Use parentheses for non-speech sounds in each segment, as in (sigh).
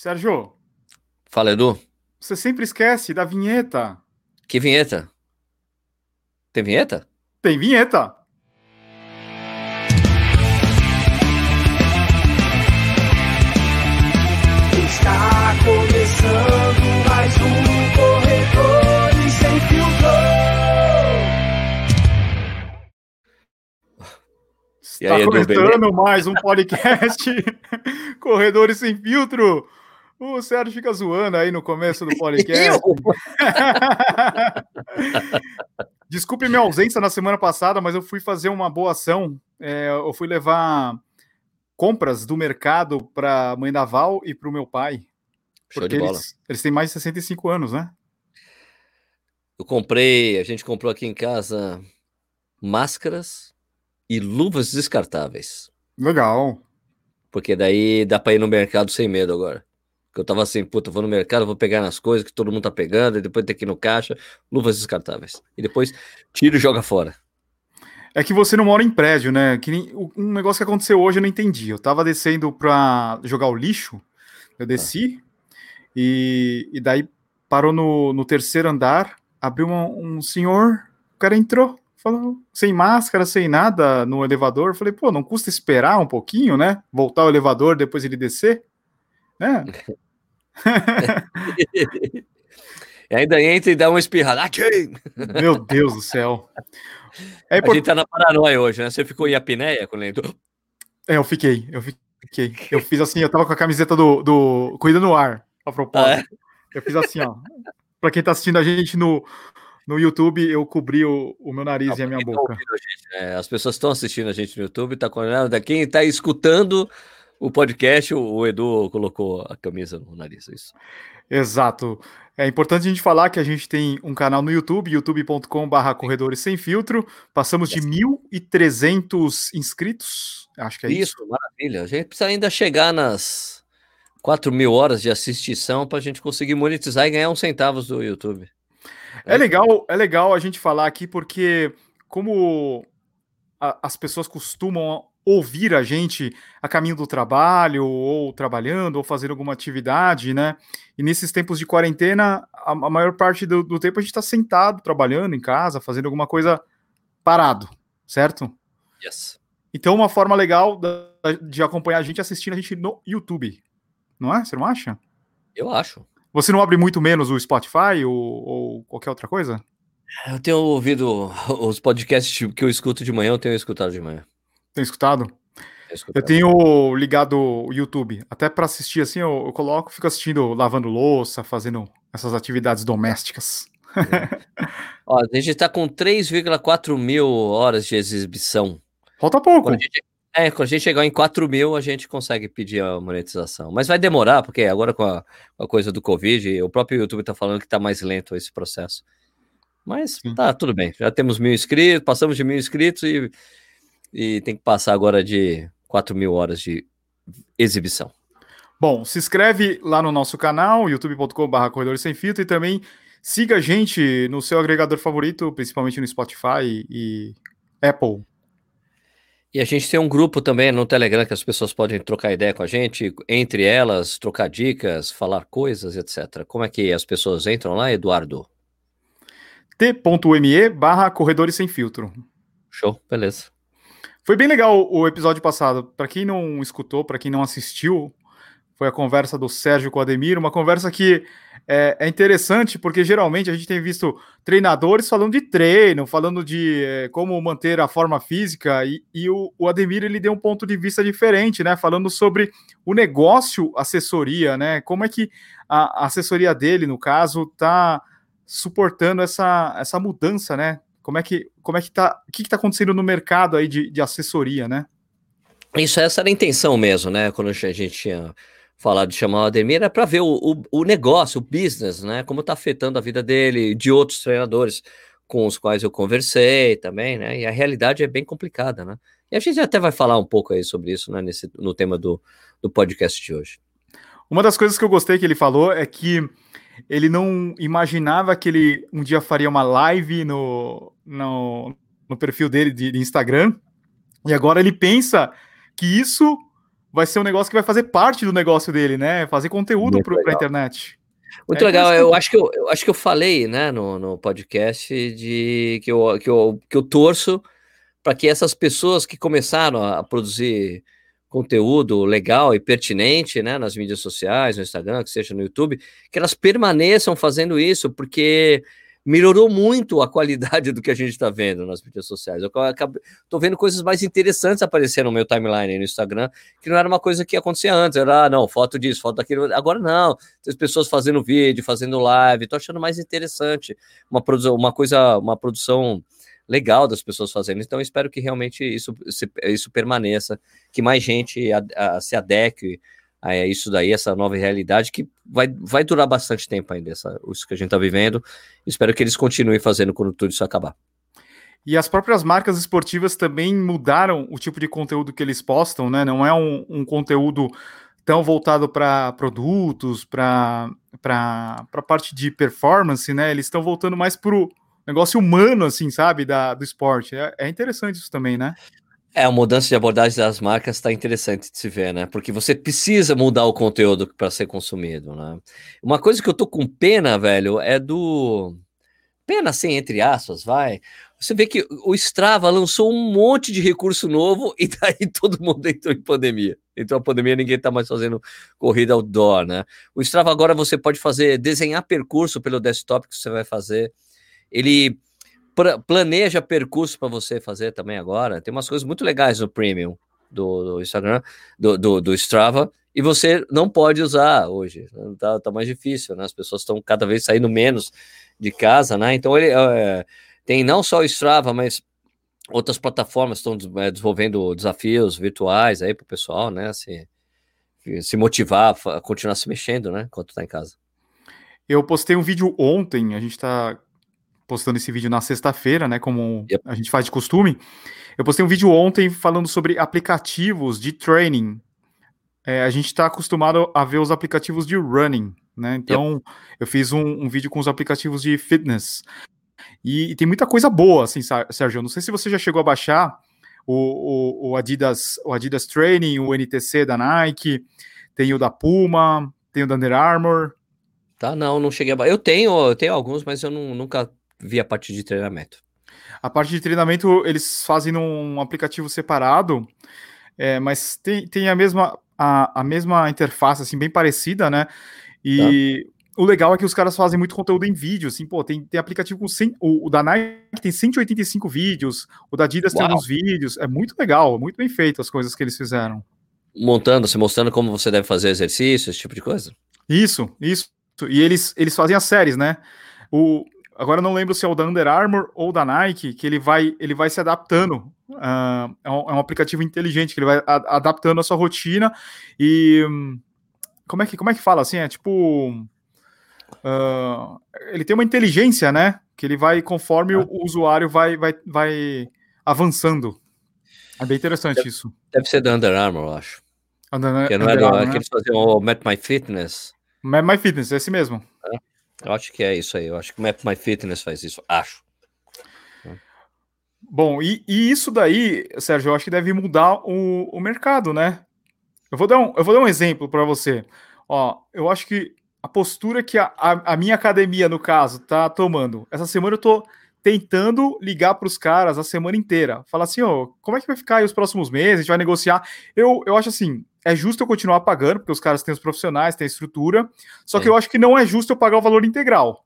Sérgio. Fala, Edu. Você sempre esquece da vinheta. Que vinheta? Tem vinheta? Tem vinheta. Está começando mais um (laughs) Corredores Sem Filtro. Está aí, Edu, começando mais um podcast Corredores Sem Filtro. O Sérgio fica zoando aí no começo do (laughs) podcast. (laughs) Desculpe minha ausência na semana passada, mas eu fui fazer uma boa ação. É, eu fui levar compras do mercado para a mãe da Val e para o meu pai. Show Porque de bola. eles, eles têm mais de 65 anos, né? Eu comprei, a gente comprou aqui em casa máscaras e luvas descartáveis. Legal. Porque daí dá pra ir no mercado sem medo agora. Porque eu tava assim, puta, vou no mercado, vou pegar nas coisas que todo mundo tá pegando, e depois tem que ir no caixa, luvas descartáveis. E depois tira e joga fora. É que você não mora em prédio, né? Que nem- um negócio que aconteceu hoje eu não entendi. Eu tava descendo pra jogar o lixo, eu desci, e, e daí parou no, no terceiro andar, abriu uma- um senhor, o cara entrou, falou, sem máscara, sem nada, no elevador. Eu falei, pô, não custa esperar um pouquinho, né? Voltar o elevador, depois ele descer, né? (laughs) E (laughs) ainda entra e dá uma espirrada. Meu Deus do céu. É, A import- gente tá na paranoia hoje, né? Você ficou em apneia quando entrou? é, eu fiquei, eu fiquei. Eu fiz assim, eu tava com a camiseta do, do Cuida no Ar, a propósito. Ah, é? Eu fiz assim, ó. Pra quem tá assistindo a gente no, no YouTube, eu cobri o, o meu nariz e a minha tá boca. a gente, é, as pessoas estão assistindo a gente no YouTube, tá com Quem tá escutando o podcast, o, Edu colocou a camisa no nariz, é isso. Exato. É importante a gente falar que a gente tem um canal no YouTube, youtube.com.br Corredores Sem Filtro. Passamos de 1.300 inscritos. Acho que é isso. Isso, maravilha. A gente precisa ainda chegar nas 4 mil horas de assistição para a gente conseguir monetizar e ganhar uns centavos do YouTube. É legal, é legal a gente falar aqui porque como as pessoas costumam ouvir a gente a caminho do trabalho ou trabalhando ou fazendo alguma atividade, né? E nesses tempos de quarentena, a, a maior parte do, do tempo a gente está sentado trabalhando em casa, fazendo alguma coisa parado, certo? Yes. Então uma forma legal da- de acompanhar a gente é assistindo a gente no YouTube, não é? Você não acha? Eu acho. Você não abre muito menos o Spotify ou, ou qualquer outra coisa? Eu tenho ouvido os podcasts que eu escuto de manhã, eu tenho escutado de manhã. Tem escutado? Eu tenho ligado o YouTube. Até para assistir assim, eu, eu coloco, fico assistindo, lavando louça, fazendo essas atividades domésticas. Ó, a gente tá com 3,4 mil horas de exibição. Falta pouco. Quando a gente, é, quando a gente chegar em 4 mil, a gente consegue pedir a monetização. Mas vai demorar, porque agora com a, a coisa do Covid, o próprio YouTube tá falando que tá mais lento esse processo. Mas Sim. tá, tudo bem. Já temos mil inscritos, passamos de mil inscritos e, e tem que passar agora de 4 mil horas de exibição. Bom, se inscreve lá no nosso canal, youtube.com.br Corredores Sem Filtro, e também siga a gente no seu agregador favorito, principalmente no Spotify e Apple. E a gente tem um grupo também no Telegram que as pessoas podem trocar ideia com a gente, entre elas, trocar dicas, falar coisas, etc. Como é que as pessoas entram lá, Eduardo? t.me barra Corredores Sem Filtro. Show, beleza. Foi bem legal o episódio passado. Para quem não escutou, para quem não assistiu, foi a conversa do Sérgio com o Ademir, uma conversa que é, é interessante, porque geralmente a gente tem visto treinadores falando de treino, falando de é, como manter a forma física, e, e o, o Ademir ele deu um ponto de vista diferente, né? Falando sobre o negócio assessoria, né? Como é que a, a assessoria dele, no caso, está suportando essa, essa mudança, né? Como é que como é que tá? O que está acontecendo no mercado aí de, de assessoria, né? Isso, essa era a intenção mesmo, né? Quando a gente tinha falado de chamar o Ademir, era para ver o, o, o negócio, o business, né? Como está afetando a vida dele, de outros treinadores com os quais eu conversei também, né? E a realidade é bem complicada, né? E a gente até vai falar um pouco aí sobre isso, né? Nesse, no tema do, do podcast de hoje. Uma das coisas que eu gostei que ele falou é que ele não imaginava que ele um dia faria uma live no, no, no perfil dele de, de Instagram, e agora ele pensa que isso vai ser um negócio que vai fazer parte do negócio dele, né? Fazer conteúdo para a internet. Muito é legal. Eu acho, que eu, eu, acho que eu falei né, no, no podcast de que eu, que eu, que eu torço para que essas pessoas que começaram a produzir conteúdo legal e pertinente né, nas mídias sociais, no Instagram, que seja no YouTube, que elas permaneçam fazendo isso, porque melhorou muito a qualidade (laughs) do que a gente está vendo nas mídias sociais. Eu estou vendo coisas mais interessantes aparecer no meu timeline no Instagram, que não era uma coisa que acontecia antes. Era, ah, não, foto disso, foto daquilo. Agora não. Tem pessoas fazendo vídeo, fazendo live. Estou achando mais interessante uma, uma coisa, uma produção legal das pessoas fazendo. Então, espero que realmente isso, isso permaneça, que mais gente a, a, se adeque a isso daí, essa nova realidade, que vai, vai durar bastante tempo ainda, essa, isso que a gente está vivendo. Espero que eles continuem fazendo quando tudo isso acabar. E as próprias marcas esportivas também mudaram o tipo de conteúdo que eles postam, né? Não é um, um conteúdo tão voltado para produtos, para a parte de performance, né? Eles estão voltando mais para o negócio humano, assim, sabe, da, do esporte. É, é interessante isso também, né? É, a mudança de abordagem das marcas está interessante de se ver, né? Porque você precisa mudar o conteúdo para ser consumido, né? Uma coisa que eu tô com pena, velho, é do. Pena, assim, entre aspas, vai. Você vê que o Strava lançou um monte de recurso novo (laughs) e daí todo mundo entrou em pandemia. Entrou a pandemia, ninguém está mais fazendo corrida outdoor, né? O Strava agora você pode fazer, desenhar percurso pelo desktop que você vai fazer ele planeja percurso para você fazer também agora. Tem umas coisas muito legais no Premium do, do Instagram, do, do, do, Strava, e você não pode usar hoje. Tá, tá mais difícil, né? As pessoas estão cada vez saindo menos de casa, né? Então ele é, tem não só o Strava, mas outras plataformas estão é, desenvolvendo desafios virtuais aí para o pessoal, né? Se, se motivar a continuar se mexendo, né? Enquanto está em casa. Eu postei um vídeo ontem, a gente está postando esse vídeo na sexta-feira, né? Como yep. a gente faz de costume. Eu postei um vídeo ontem falando sobre aplicativos de training. É, a gente está acostumado a ver os aplicativos de running, né? Então, yep. eu fiz um, um, vídeo com os aplicativos de fitness. E, e, tem muita coisa boa, assim, Sérgio. Eu não sei se você já chegou a baixar o, o, o, Adidas, o Adidas Training, o NTC da Nike, tem o da Puma, tem o da Under Armour. Tá, não, não cheguei a. Eu tenho, eu tenho alguns, mas eu não, nunca via parte de treinamento. A parte de treinamento eles fazem num aplicativo separado, é, mas tem, tem a, mesma, a, a mesma interface, assim, bem parecida, né? E tá. o legal é que os caras fazem muito conteúdo em vídeo, assim, pô, tem, tem aplicativo com 100, o, o da Nike tem 185 vídeos, o da Adidas Uau. tem alguns vídeos, é muito legal, muito bem feito as coisas que eles fizeram. Montando, se mostrando como você deve fazer exercício, esse tipo de coisa? Isso, isso. E eles, eles fazem as séries, né? O, Agora não lembro se é o da Under Armour ou da Nike, que ele vai, ele vai se adaptando. Uh, é, um, é, um, aplicativo inteligente que ele vai a, adaptando a sua rotina e como é que como é que fala assim? É tipo uh, ele tem uma inteligência, né? Que ele vai conforme ah. o, usuário vai, vai, vai avançando. É bem interessante deve, isso. Deve ser da Under Armour, eu acho. Under, que não é Under Armour, né? que eles faziam o Met My Fitness. Met My Fitness, esse mesmo. É. Eu acho que é isso aí. Eu acho que o Map My Fitness faz isso. Acho. Bom, e, e isso daí, Sérgio, eu acho que deve mudar o, o mercado, né? Eu vou dar um, eu vou dar um exemplo para você. Ó, eu acho que a postura que a, a, a, minha academia, no caso, tá tomando. Essa semana eu tô tentando ligar para os caras a semana inteira. Falar assim, ó, como é que vai ficar aí os próximos meses? A gente vai negociar. Eu, eu acho assim, é justo eu continuar pagando, porque os caras têm os profissionais, têm a estrutura, só é. que eu acho que não é justo eu pagar o valor integral.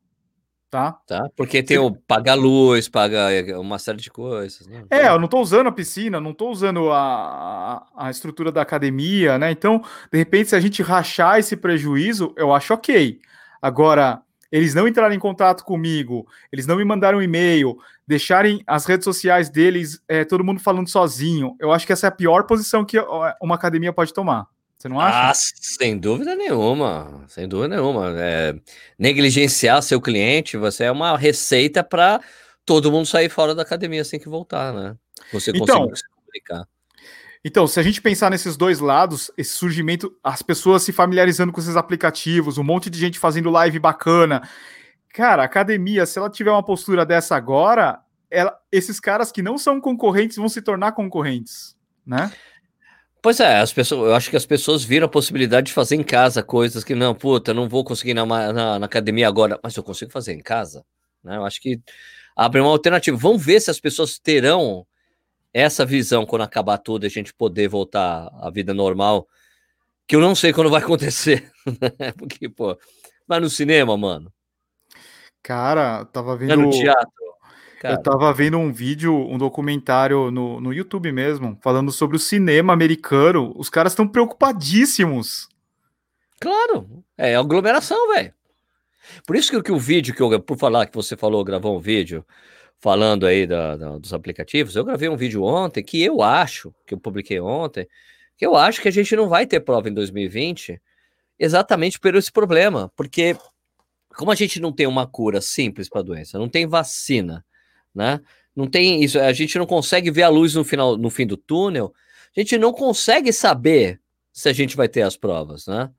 Tá? Tá, porque tem o paga luz, paga uma série de coisas. Né? É, eu não estou usando a piscina, não estou usando a, a, estrutura da academia, né? Então, de repente, se a gente rachar esse prejuízo, eu acho ok. Agora, eles não entrarem em contato comigo, eles não me mandaram um e-mail, deixarem as redes sociais deles, é, todo mundo falando sozinho. Eu acho que essa é a pior posição que uma academia pode tomar. Você não acha? Ah, sem dúvida nenhuma, sem dúvida nenhuma. É, negligenciar seu cliente, você é uma receita para todo mundo sair fora da academia assim que voltar, né? Você então, conseguir se comunicar. Então, se a gente pensar nesses dois lados, esse surgimento, as pessoas se familiarizando com esses aplicativos, um monte de gente fazendo live bacana. Cara, a academia, se ela tiver uma postura dessa agora, ela, esses caras que não são concorrentes vão se tornar concorrentes, né? Pois é, as pessoas, eu acho que as pessoas viram a possibilidade de fazer em casa coisas que não, puta, não vou conseguir na, na, na academia agora, mas eu consigo fazer em casa. Né? Eu acho que abre uma alternativa. Vamos ver se as pessoas terão essa visão quando acabar tudo a gente poder voltar à vida normal, que eu não sei quando vai acontecer. (laughs) Né? Porque, pô, vai no cinema, mano. Cara, tava vendo. no teatro. Cara. Eu tava vendo um vídeo, um documentário no, no YouTube mesmo, falando sobre o cinema americano. Os caras estão preocupadíssimos. Claro, é aglomeração, velho. Por isso que, que, o vídeo que eu, por falar que você falou, gravou um vídeo falando aí da, da, dos aplicativos, eu gravei um vídeo ontem que eu acho, que eu publiquei ontem, que eu acho que a gente não vai ter prova em 2020 exatamente por esse problema, porque como a gente não tem uma cura simples para a doença, não tem vacina, né? Não tem isso, a gente não consegue ver a luz no final, no fim do túnel, a gente não consegue saber se a gente vai ter as provas, né?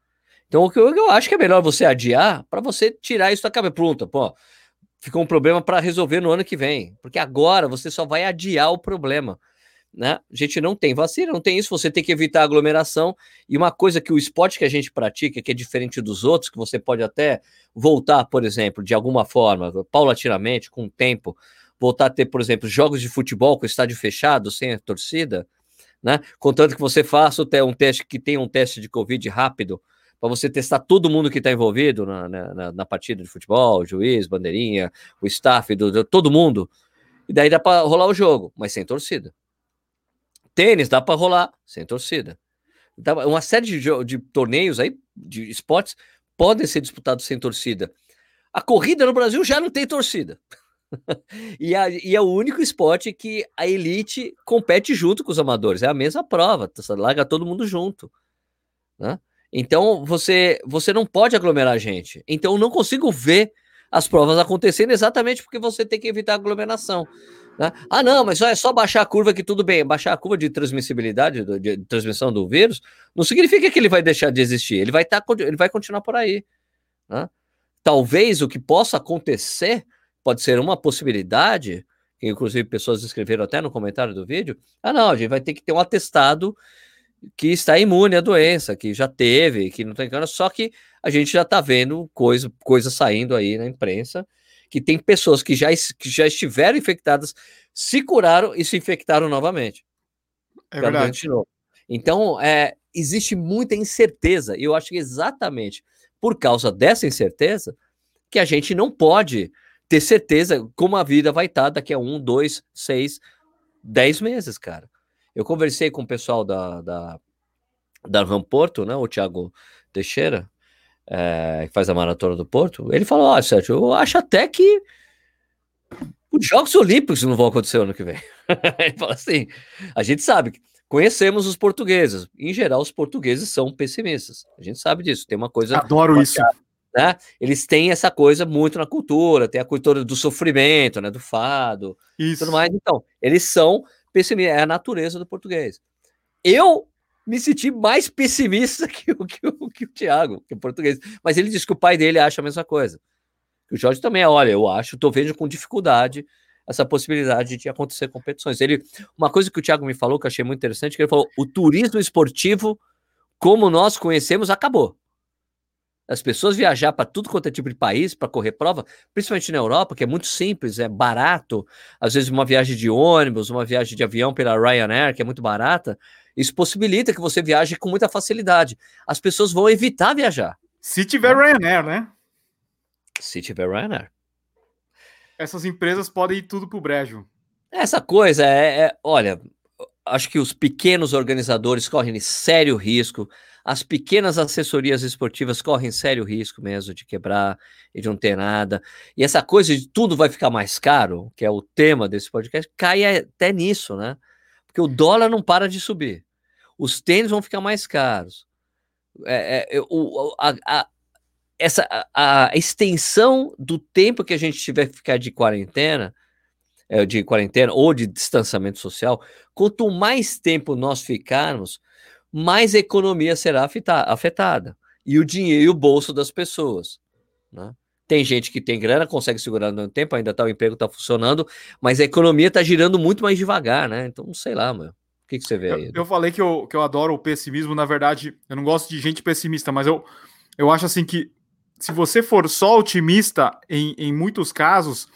Então, o que eu, eu acho que é melhor você adiar para você tirar isso da cabeça. Pronto, pô, ficou um problema para resolver no ano que vem, porque agora você só vai adiar o problema. Né? A gente não tem vacina, não tem isso, você tem que evitar aglomeração. E uma coisa que o esporte que a gente pratica, que é diferente dos outros, que você pode até voltar, por exemplo, de alguma forma, paulatinamente, com o tempo, voltar a ter, por exemplo, jogos de futebol com estádio fechado, sem a torcida, né? Contanto que você faça um teste que tenha um teste de Covid rápido, para você testar todo mundo que está envolvido na, na, na, partida de futebol, o juiz, bandeirinha, o staff, do, do todo mundo. E daí dá para rolar o jogo, mas sem torcida. Tênis dá para rolar sem torcida. Uma série de, de torneios aí, de esportes, podem ser disputados sem torcida. A corrida no Brasil já não tem torcida. (laughs) e, a, e, é o único esporte que a elite compete junto com os amadores. É a mesma prova, larga todo mundo junto. Né? Então você, você não pode aglomerar gente. Então eu não consigo ver as provas acontecendo exatamente porque você tem que evitar aglomeração. Né? Ah, não, mas só é só baixar a curva que tudo bem. Baixar a curva de transmissibilidade, de, de transmissão do vírus, não significa que ele vai deixar de existir. Ele vai, tá, ele vai continuar por aí. Né? Talvez o que possa acontecer pode ser uma possibilidade, inclusive pessoas escreveram até no comentário do vídeo. Ah, não, a gente vai ter que ter um atestado que está imune à doença, que já teve, que não tem cana, só que a gente já está vendo coisa, coisa saindo aí na imprensa que tem pessoas que já, que já estiveram infectadas, se curaram e se infectaram novamente. É verdade. Então, é, existe muita incerteza, e eu acho que exatamente por causa dessa incerteza que a gente não pode ter certeza como a vida vai estar daqui a um, dois, seis, dez meses, cara. Eu conversei com o pessoal da, da, da Ramporto, né, o Thiago Teixeira, é, que faz a maratona do Porto, ele falou: Ó, Sérgio, eu acho até que os Jogos Olímpicos não vão acontecer ano que vem. (laughs) ele fala assim: a gente sabe, conhecemos os portugueses. Em geral, os portugueses são pessimistas. A gente sabe disso. Tem uma coisa. Adoro isso. Né? Eles têm essa coisa muito na cultura, tem a cultura do sofrimento, né? Do fado, isso. tudo mais. Então, eles são pessimistas, é a natureza do português. Eu me senti mais pessimista (laughs) que o, que o, que o Thiago, que português. Mas ele disse que o pai dele acha a mesma coisa. O Jorge também, olha, eu acho, estou vendo com dificuldade essa possibilidade de acontecer competições. Ele, uma coisa que o Thiago me falou que eu achei muito interessante, que ele falou: o turismo esportivo, como nós conhecemos, acabou. As pessoas viajar para tudo quanto é tipo de país para correr prova, principalmente na Europa, que é muito simples, é barato. Às vezes, uma viagem de ônibus, uma viagem de avião pela Ryanair, que é muito barata, isso possibilita que você viaje com muita facilidade. As pessoas vão evitar viajar. Se tiver Ryanair, né? Se tiver Ryanair. Essas empresas podem ir tudo pro brejo. Essa coisa é, é olha, acho que os pequenos organizadores correm sério risco, as pequenas assessorias esportivas correm sério risco mesmo de quebrar e de não ter nada. E essa coisa de tudo vai ficar mais caro, que é o tema desse podcast, cai até nisso, né? Porque o dólar não para de subir os tênis vão ficar mais caros. É, é, o, a, a, essa, a, a, extensão do tempo que a gente tiver que ficar de quarentena, é, de quarentena ou de distanciamento social, quanto mais tempo nós ficarmos, mais a economia será afetada. E o dinheiro e o bolso das pessoas. Né? Tem gente que tem grana, consegue segurar no tempo, ainda tá, o emprego está funcionando, mas a economia está girando muito mais devagar, né? Então, sei lá, meu. O que, que você vê aí? Eu, eu, falei que eu, que eu adoro o pessimismo, na verdade, eu não gosto de gente pessimista, mas eu, eu acho assim que se você for só otimista, em, em muitos casos,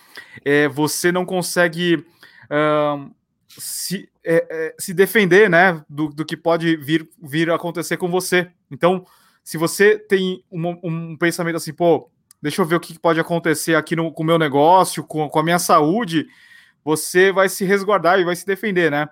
é, você não consegue uh, se, é, é, se defender né, do, do que pode vir, vir a acontecer com você. Então, se você tem um, um pensamento assim, pô, deixa eu ver o que pode acontecer aqui no, com o meu negócio, com, com a minha saúde, você vai se resguardar e vai se defender, né?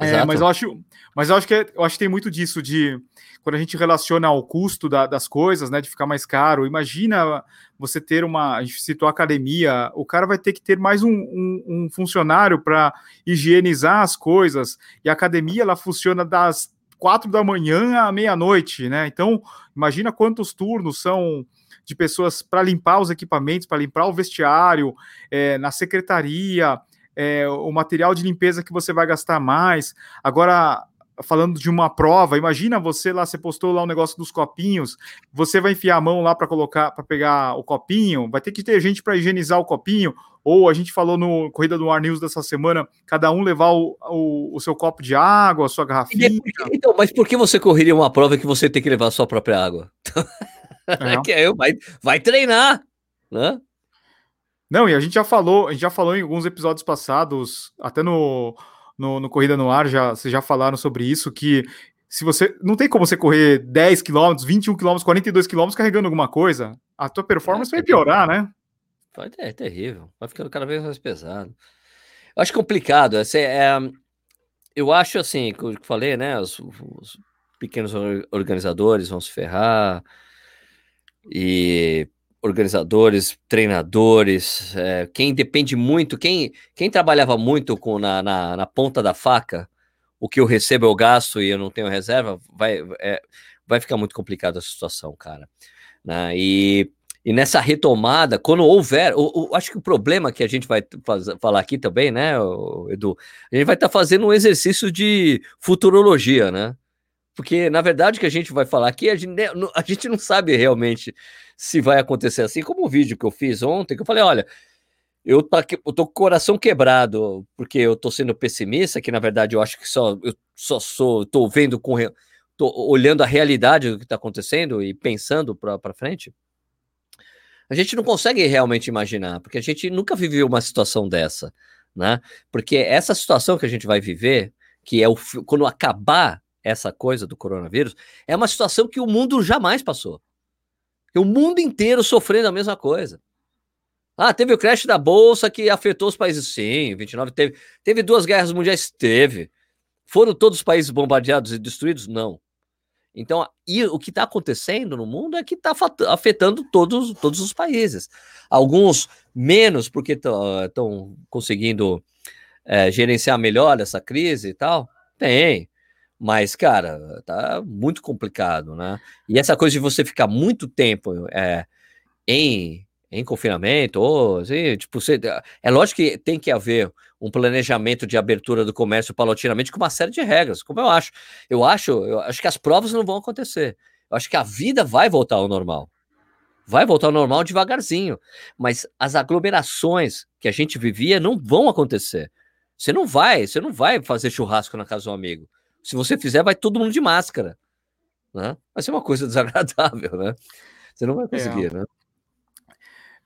É, mas eu acho, mas eu acho que é, eu acho que tem muito disso de quando a gente relaciona ao custo da, das coisas, né, de ficar mais caro. Imagina você ter uma, a gente citou a academia, o cara vai ter que ter mais um, um, um funcionário para higienizar as coisas. E a academia ela funciona das quatro da manhã à meia-noite, né? Então imagina quantos turnos são de pessoas para limpar os equipamentos, para limpar o vestiário, é, na secretaria é, o material de limpeza que você vai gastar mais. Agora, falando de uma prova, imagina você lá, você postou lá o um negócio dos copinhos, você vai enfiar a mão lá para colocar, para pegar o copinho, vai ter que ter gente para higienizar o copinho, ou a gente falou no Corrida do Ar News dessa semana, cada um levar o, o, o seu copo de água, a sua garrafinha. Então, mas por que você correria uma prova que você tem que levar a sua própria água? (laughs) É. vai, vai treinar, né? Não, e a gente já falou, a gente já falou em alguns episódios passados, até no, no, no Corrida no Ar, já, vocês já falaram sobre isso, que se você. Não tem como você correr 10 km, 21 km, 42 km carregando alguma coisa. A tua performance é, vai piorar, né? Vai é terrível. Vai ficando cada vez mais pesado. Eu acho complicado. Assim, é, eu acho assim, como eu falei, né? Os, os pequenos organizadores vão se ferrar. E organizadores, treinadores, é, quem depende muito, quem, quem trabalhava muito com na, na, na, ponta da faca, o que eu recebo eu gasto e eu não tenho reserva, vai, é, vai ficar muito complicada a situação, cara. Né? E, e nessa retomada, quando houver, o, o, acho que o problema que a gente vai falar aqui também, né, Edu, a gente vai estar tá fazendo um exercício de futurologia, né? Porque, na verdade, o que a gente vai falar aqui, a gente, a gente não sabe realmente se vai acontecer assim, como o vídeo que eu fiz ontem, que eu falei, olha, eu tô, eu tô com o coração quebrado, porque eu tô sendo pessimista, que na verdade eu acho que só eu só sou, tô vendo com tô olhando a realidade do que está acontecendo e pensando para frente. A gente não consegue realmente imaginar, porque a gente nunca viveu uma situação dessa, né? Porque essa situação que a gente vai viver, que é o quando acabar essa coisa do coronavírus, é uma situação que o mundo jamais passou. O mundo inteiro sofrendo a mesma coisa. Ah, teve o crash da bolsa que afetou os países. Sim, 29 teve. Teve duas guerras mundiais? Teve. Foram todos os países bombardeados e destruídos? Não. Então, e o que está acontecendo no mundo é que está afetando todos, todos os países. Alguns menos, porque estão conseguindo é, gerenciar melhor essa crise e tal. Tem. Mas, cara, tá muito complicado, né? E essa coisa de você ficar muito tempo é, em, em confinamento, ou assim, tipo, você, é lógico que tem que haver um planejamento de abertura do comércio paulatinamente com uma série de regras, como eu acho. Eu acho, eu acho que as provas não vão acontecer. Eu acho que a vida vai voltar ao normal. Vai voltar ao normal devagarzinho. Mas as aglomerações que a gente vivia não vão acontecer. Você não vai, você não vai fazer churrasco na casa do amigo. Se você fizer, vai todo mundo de máscara. Né? Vai ser uma coisa (laughs) desagradável, né? Você não vai é. conseguir, é. né?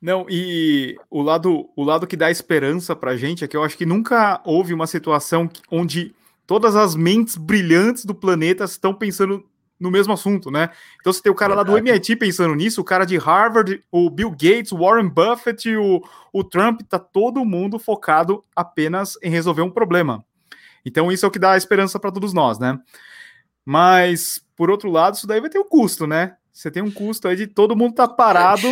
Não, e o lado, o lado que dá esperança pra gente é que eu acho que nunca houve uma situação onde todas as mentes brilhantes do planeta estão pensando no mesmo assunto, né? Então você tem o cara lá do MIT pensando nisso, o cara de Harvard, o Bill Gates, o Warren Buffett, o, o Trump, tá todo mundo focado apenas em resolver um problema. Então, isso é o que dá esperança para todos nós, né? Mas, por outro lado, isso daí vai ter um custo, né? Você tem um custo aí de todo mundo estar tá parado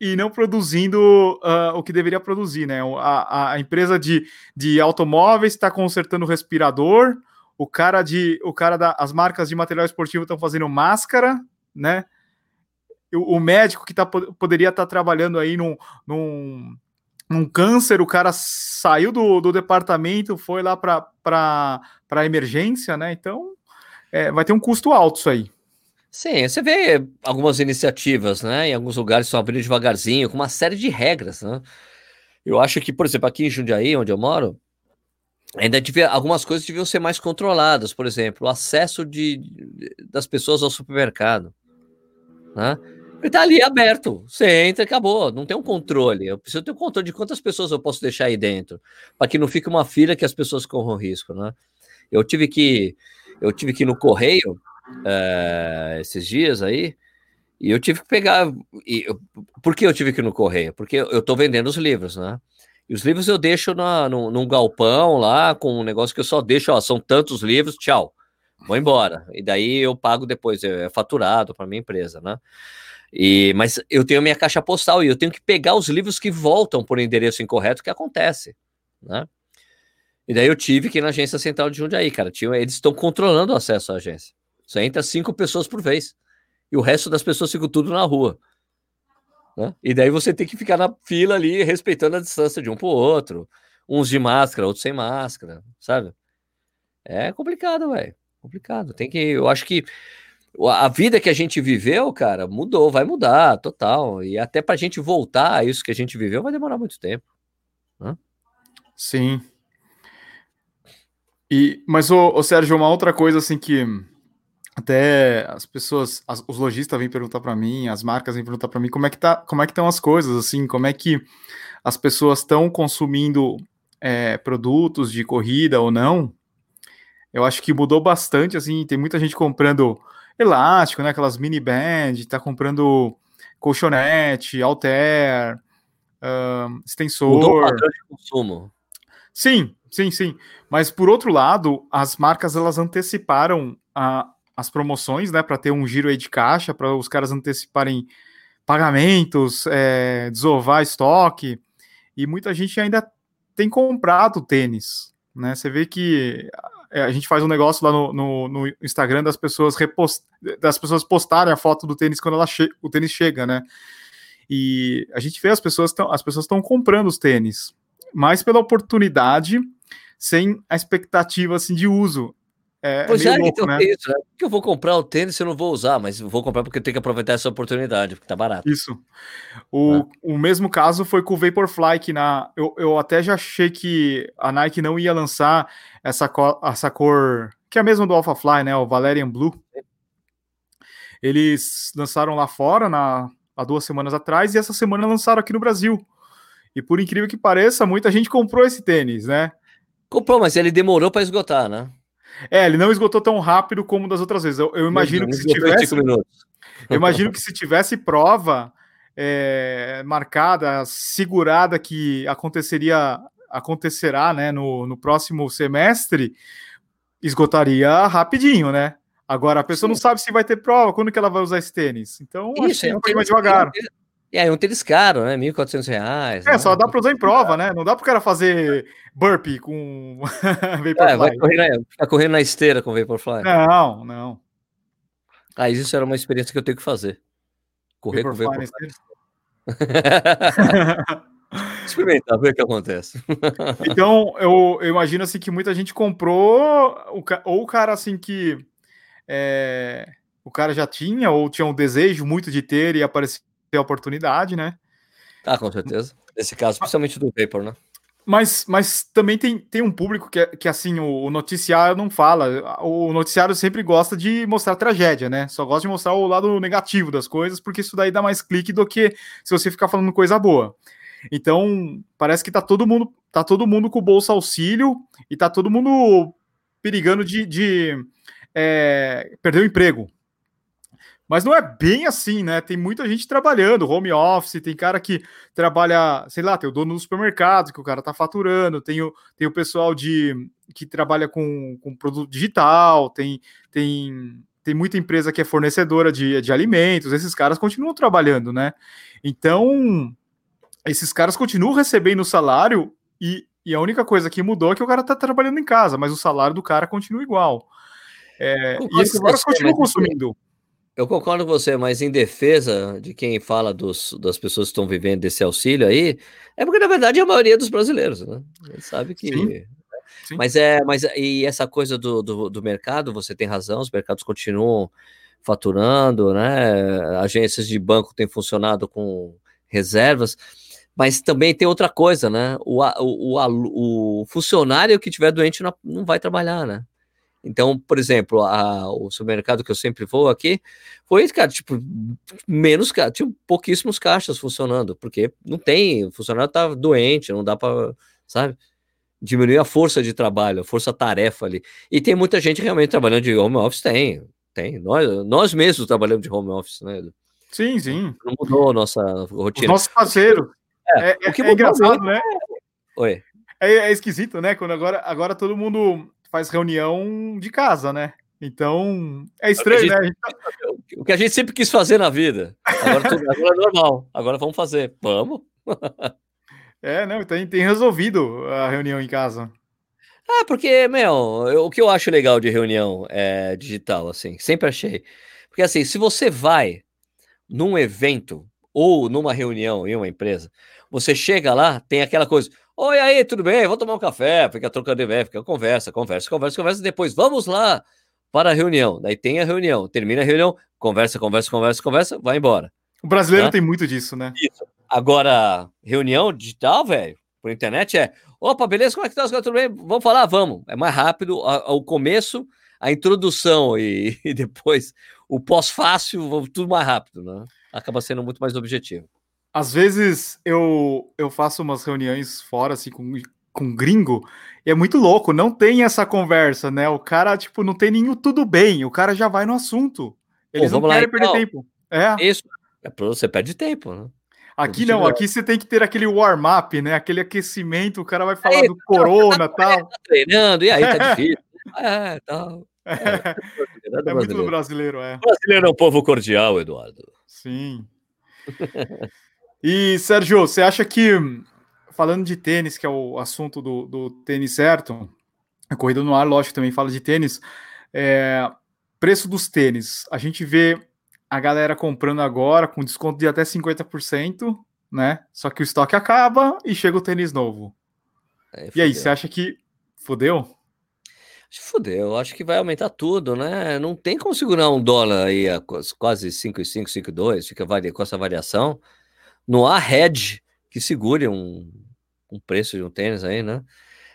e não produzindo uh, o que deveria produzir, né? A, a empresa de, de automóveis está consertando o respirador, o cara de o cara das da, marcas de material esportivo estão fazendo máscara, né? O, o médico que tá, poderia estar tá trabalhando aí num, num um câncer, o cara saiu do, do departamento, foi lá para a emergência, né? Então é, vai ter um custo alto isso aí. Sim, você vê algumas iniciativas, né? Em alguns lugares estão abrindo devagarzinho, com uma série de regras, né? Eu acho que, por exemplo, aqui em Jundiaí, onde eu moro, ainda devia, algumas coisas deviam ser mais controladas, por exemplo, o acesso de, das pessoas ao supermercado. Né? Ele tá ali aberto, você entra, acabou, não tem um controle. Eu preciso ter um controle de quantas pessoas eu posso deixar aí dentro, para que não fique uma fila que as pessoas corram risco, né? Eu tive que, eu tive que ir no correio é, esses dias aí, e eu tive que pegar. E eu, por que eu tive que ir no correio? Porque eu estou vendendo os livros, né? E os livros eu deixo na, no, num galpão lá, com um negócio que eu só deixo, ó, são tantos livros, tchau, vou embora. E daí eu pago depois, é, é faturado para minha empresa, né? E, mas eu tenho minha caixa postal e eu tenho que pegar os livros que voltam por endereço incorreto, que acontece, né? E daí eu tive que ir na agência central de Jundiaí, cara. Tinha, eles estão controlando o acesso à agência. Só entra cinco pessoas por vez e o resto das pessoas ficam tudo na rua. Né? E daí você tem que ficar na fila ali, respeitando a distância de um para o outro. Uns de máscara, outros sem máscara, sabe? É complicado, velho. Complicado. Tem que. Eu acho que a vida que a gente viveu, cara, mudou, vai mudar, total. E até para a gente voltar a isso que a gente viveu vai demorar muito tempo. Né? Sim. E, mas, ô, Sérgio, uma outra coisa assim que até as pessoas, as, os lojistas vêm perguntar para mim, as marcas vêm perguntar para mim como é que tá, como é que estão as coisas, assim, como é que as pessoas estão consumindo é, produtos de corrida ou não. Eu acho que mudou bastante, assim, tem muita gente comprando elástico, né, aquelas mini band, tá comprando colchonete, alter, uh, extensor. Mudou o padrão de consumo. Sim, sim, sim. Mas por outro lado, as marcas elas anteciparam a, as promoções, né, para ter um giro aí de caixa, para os caras anteciparem pagamentos, é, desovar estoque, e muita gente ainda tem comprado tênis, né? Você vê que é, a gente faz um negócio lá no, no, no Instagram das pessoas repost... das pessoas postarem a foto do tênis quando ela o tênis chega, né? E a gente vê as pessoas tão... as pessoas estão comprando os tênis, mais pela oportunidade, sem a expectativa assim de uso. É, é, pois é, louco, então né? isso, né? Porque eu vou comprar o tênis eu não vou usar, mas vou comprar porque eu tenho que aproveitar essa oportunidade, porque tá barato. Isso. O, é. o mesmo caso foi com o Vaporfly, que na, eu, eu até já achei que a Nike não ia lançar essa, cor, essa cor, que é a mesma do Alphafly, né? O Valerian Blue. Eles lançaram lá fora na, há duas semanas atrás e essa semana lançaram aqui no Brasil. E por incrível que pareça, muita gente comprou esse tênis, né? Comprou, mas ele demorou para esgotar, né? É, ele não esgotou tão rápido como das outras vezes. Eu, eu imagino que se tivesse. Eu imagino que se tivesse prova é, marcada, segurada que aconteceria, acontecerá, né, no, no próximo semestre, esgotaria rapidinho, né? Agora a pessoa Sim. não sabe se vai ter prova, quando que ela vai usar esse tênis. Então, Isso, é um pouco mais devagar. E aí, um tênis caro, né? R$ 1.400. É, né? só dá para usar em prova, né? Não dá para o cara fazer burpee com Vaporfly. (laughs) É, vai correr ficar correndo na esteira com Vaporfly. Não, não. Ah, isso era uma experiência que eu tenho que fazer. Correr Vaporfly com Vaporfly. (laughs) (laughs) Experimentar, ver o que acontece. então, eu, eu, imagino assim que muita gente comprou, ou o cara assim que é, o cara já tinha, ou tinha um desejo muito de ter e apareceu ter a oportunidade, né? Ah, com certeza. Nesse caso, principalmente do paper, né? Mas, mas também tem, tem um público que, que assim, o, o, noticiário não fala. O noticiário sempre gosta de mostrar tragédia, né? Só gosta de mostrar o lado negativo das coisas, porque isso daí dá mais clique do que se você ficar falando coisa boa. Então, parece que tá todo mundo, tá todo mundo com o bolso auxílio e tá todo mundo perigando de, de é, perder o emprego. Mas não é bem assim, né? Tem muita gente trabalhando, home office, tem cara que trabalha, sei lá, tem o dono do supermercado que o cara tá faturando, tem o, tem o pessoal de que trabalha com, com produto digital, tem, tem, tem muita empresa que é fornecedora de, de alimentos, esses caras continuam trabalhando, né? Então, esses caras continuam recebendo salário e, e a única coisa que mudou é que o cara tá trabalhando em casa, mas o salário do cara continua igual. É, e esses caras continuam consumindo. Eu concordo com você, mas em defesa de quem fala dos, das pessoas que estão vivendo desse auxílio aí, é porque na verdade é a maioria dos brasileiros, né? Ele sabe que. Sim. Sim. Mas é, mas e essa coisa do, do, do, mercado, você tem razão, os mercados continuam faturando, né? Agências de banco têm funcionado com reservas, Mas também tem outra coisa, né? O, o, o, o funcionário que tiver doente não, não vai trabalhar, né? Então, por exemplo, a, o supermercado que eu sempre vou aqui, foi, cara, tipo, menos, tinha pouquíssimos caixas funcionando, porque não tem, o funcionário tá doente, não dá para, sabe? Diminuir a força de trabalho, a força-tarefa ali. E tem muita gente realmente trabalhando de home office, tem, tem. Nós, nós mesmos trabalhamos de home office, né? Sim, sim. Não mudou a nossa rotina. Os nossos parceiros. É, é, o que é engraçado, né? Oi. É, é, esquisito, né? Quando agora, agora todo mundo faz reunião de casa, né? Então, é estranho, o né? (laughs) Gente, o que a gente sempre quis fazer na vida. Agora, tudo, agora é normal. Agora vamos fazer. Vamos. (laughs) é, não, tem, tem resolvido a reunião em casa. Ah, porque, meu, eu, o que eu acho legal de reunião é, digital, assim, sempre achei. Porque, assim, se você vai num evento ou numa reunião em uma empresa, você chega lá, tem aquela coisa, Oi, aí, tudo bem? Vamos tomar um café, fica trocando ideia, fica conversa, conversa, conversa, conversa, depois vamos lá para a reunião. Daí tem a reunião, termina a reunião, conversa, conversa, conversa, conversa, vai embora. O brasileiro tá? tem muito disso, né? Isso. Agora, reunião digital, velho, por internet é, opa, beleza, como é que tá? Tudo bem? Vamos falar? Vamos. É mais rápido, o começo, a introdução e, (laughs) e depois o pós-fácil, tudo mais rápido, né? Acaba sendo muito mais objetivo. Às vezes eu, eu faço umas reuniões fora, assim, com, com gringo, e é muito louco, não tem essa conversa, né? O cara, tipo, não tem nenhum tudo bem, o cara já vai no assunto. Eles Pô, não querem lá, perder então. tempo. É. Isso, é você perde tempo, né? Aqui não, aqui você tem que ter aquele warm-up, né? Aquele aquecimento, o cara vai falar aí, do corona e tá tal. Tá (laughs) treinando, e aí tá difícil. (laughs) é, tal. É, é, é muito brasileiro, é. O brasileiro é um povo cordial, Eduardo. Sim. (laughs) E, Sérgio, você acha que, falando de tênis, que é o assunto do, do tênis certo, a corrida no ar, lógico, também fala de tênis, é, preço dos tênis, a gente vê a galera comprando agora com desconto de até 50%, né? Só que o estoque acaba e chega o tênis novo. É, e aí, você acha que fodeu? Fudeu, acho que vai aumentar tudo, né? Não tem como segurar um dólar aí a quase 5,5, 5,2, fica com essa variação. Não há hedge que segure um, um preço de um tênis aí, né?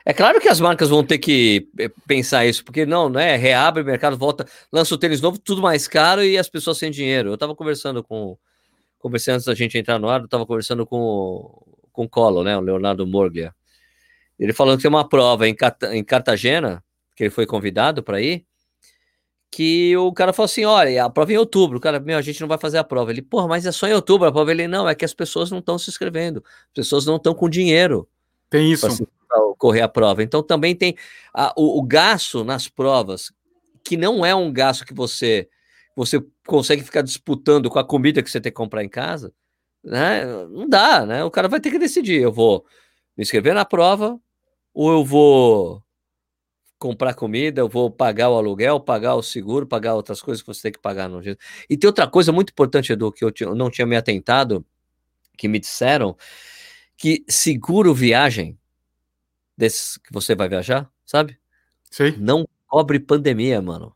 É claro que as marcas vão ter que eh, pensar isso, porque não, né? Reabre o mercado, volta, lança o tênis novo, tudo mais caro e as pessoas sem dinheiro. Eu tava conversando com. Conversei antes da gente entrar no ar, eu tava conversando com, com o Colo, né? O Leonardo Morglia. Ele falando que tem uma prova em Cartagena, que ele foi convidado para ir, que o cara falou assim: olha, a prova é em outubro. O cara, meu, a gente não vai fazer a prova. Ele, porra, mas é só em outubro a prova. Ele, não, é que as pessoas não estão se inscrevendo, as pessoas não estão com dinheiro. Tem isso. Para correr a prova. Então também tem a, o, o gasto nas provas, que não é um gasto que você você consegue ficar disputando com a comida que você tem que comprar em casa, né? Não dá, né? O cara vai ter que decidir: eu vou me inscrever na prova ou eu vou comprar comida, eu vou pagar o aluguel, pagar o seguro, pagar outras coisas que você tem que pagar no jeito. E tem outra coisa muito importante, Edu, que eu não tinha me atentado, que me disseram, que seguro viagem desses que você vai viajar, sabe? Não cobre pandemia, mano.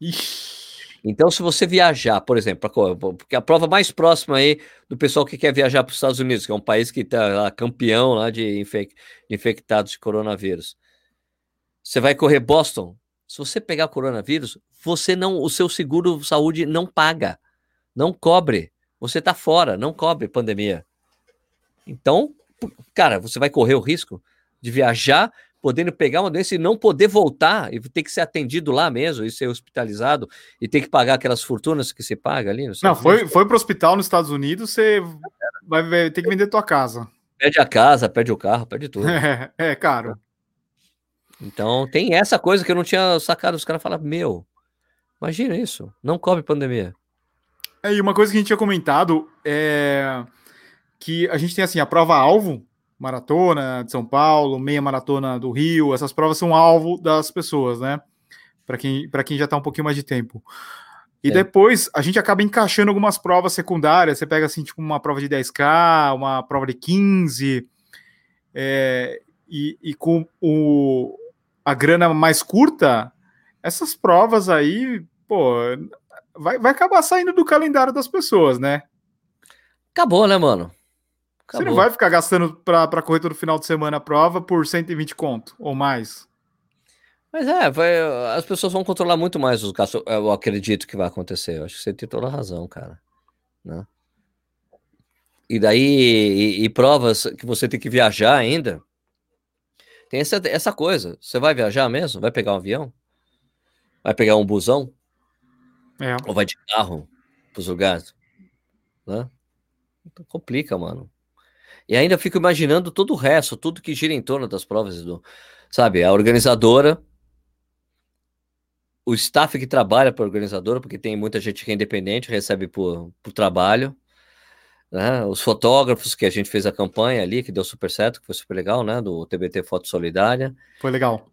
Ixi. Então, se você viajar, por exemplo, porque a prova mais próxima aí do pessoal que quer viajar para os Estados Unidos, que é um país que está campeão lá de infectados de coronavírus. Você vai correr Boston. Se você pegar coronavírus, você não, o seu seguro saúde não paga, não cobre. Você está fora, não cobre pandemia. Então, cara, você vai correr o risco de viajar, podendo pegar uma doença e não poder voltar e ter que ser atendido lá mesmo e ser hospitalizado e ter que pagar aquelas fortunas que se paga ali. Não, foi, foi para o hospital nos Estados Unidos, você vai ter que vender tua casa. Perde a casa, perde o carro, perde tudo. (laughs) É, é caro. Então tem essa coisa que eu não tinha sacado. Os caras falam, meu, imagina isso, não cobre pandemia. É, e uma coisa que a gente tinha comentado é que a gente tem assim a prova alvo, maratona de São Paulo, meia maratona do Rio, essas provas são alvo das pessoas, né? Para quem, quem já está um pouquinho mais de tempo. E é. depois a gente acaba encaixando algumas provas secundárias. Você pega assim, tipo, uma prova de 10K, uma prova de 15, é, e, e com o, a grana mais curta, essas provas aí, pô, vai, vai acabar saindo do calendário das pessoas, né? Acabou, né, mano? Você não vai ficar gastando para correr todo final de semana a prova por 120 conto ou mais. Mas é, vai, as pessoas vão controlar muito mais os gastos. Eu acredito que vai acontecer. Eu acho que você tem toda a razão, cara. Né? E daí, e, e provas que você tem que viajar ainda. Tem essa, essa coisa. Você vai viajar mesmo? Vai pegar um avião? Vai pegar um busão? É. Ou vai de carro pros lugares? Né? Então complica, mano. E ainda fico imaginando todo o resto, tudo que gira em torno das provas do, sabe, a organizadora, o staff que trabalha para a organizadora, porque tem muita gente que é independente, recebe por, por trabalho, né? Os fotógrafos que a gente fez a campanha ali, que deu super certo, que foi super legal, né? Do TBT Foto Solidária. Foi legal.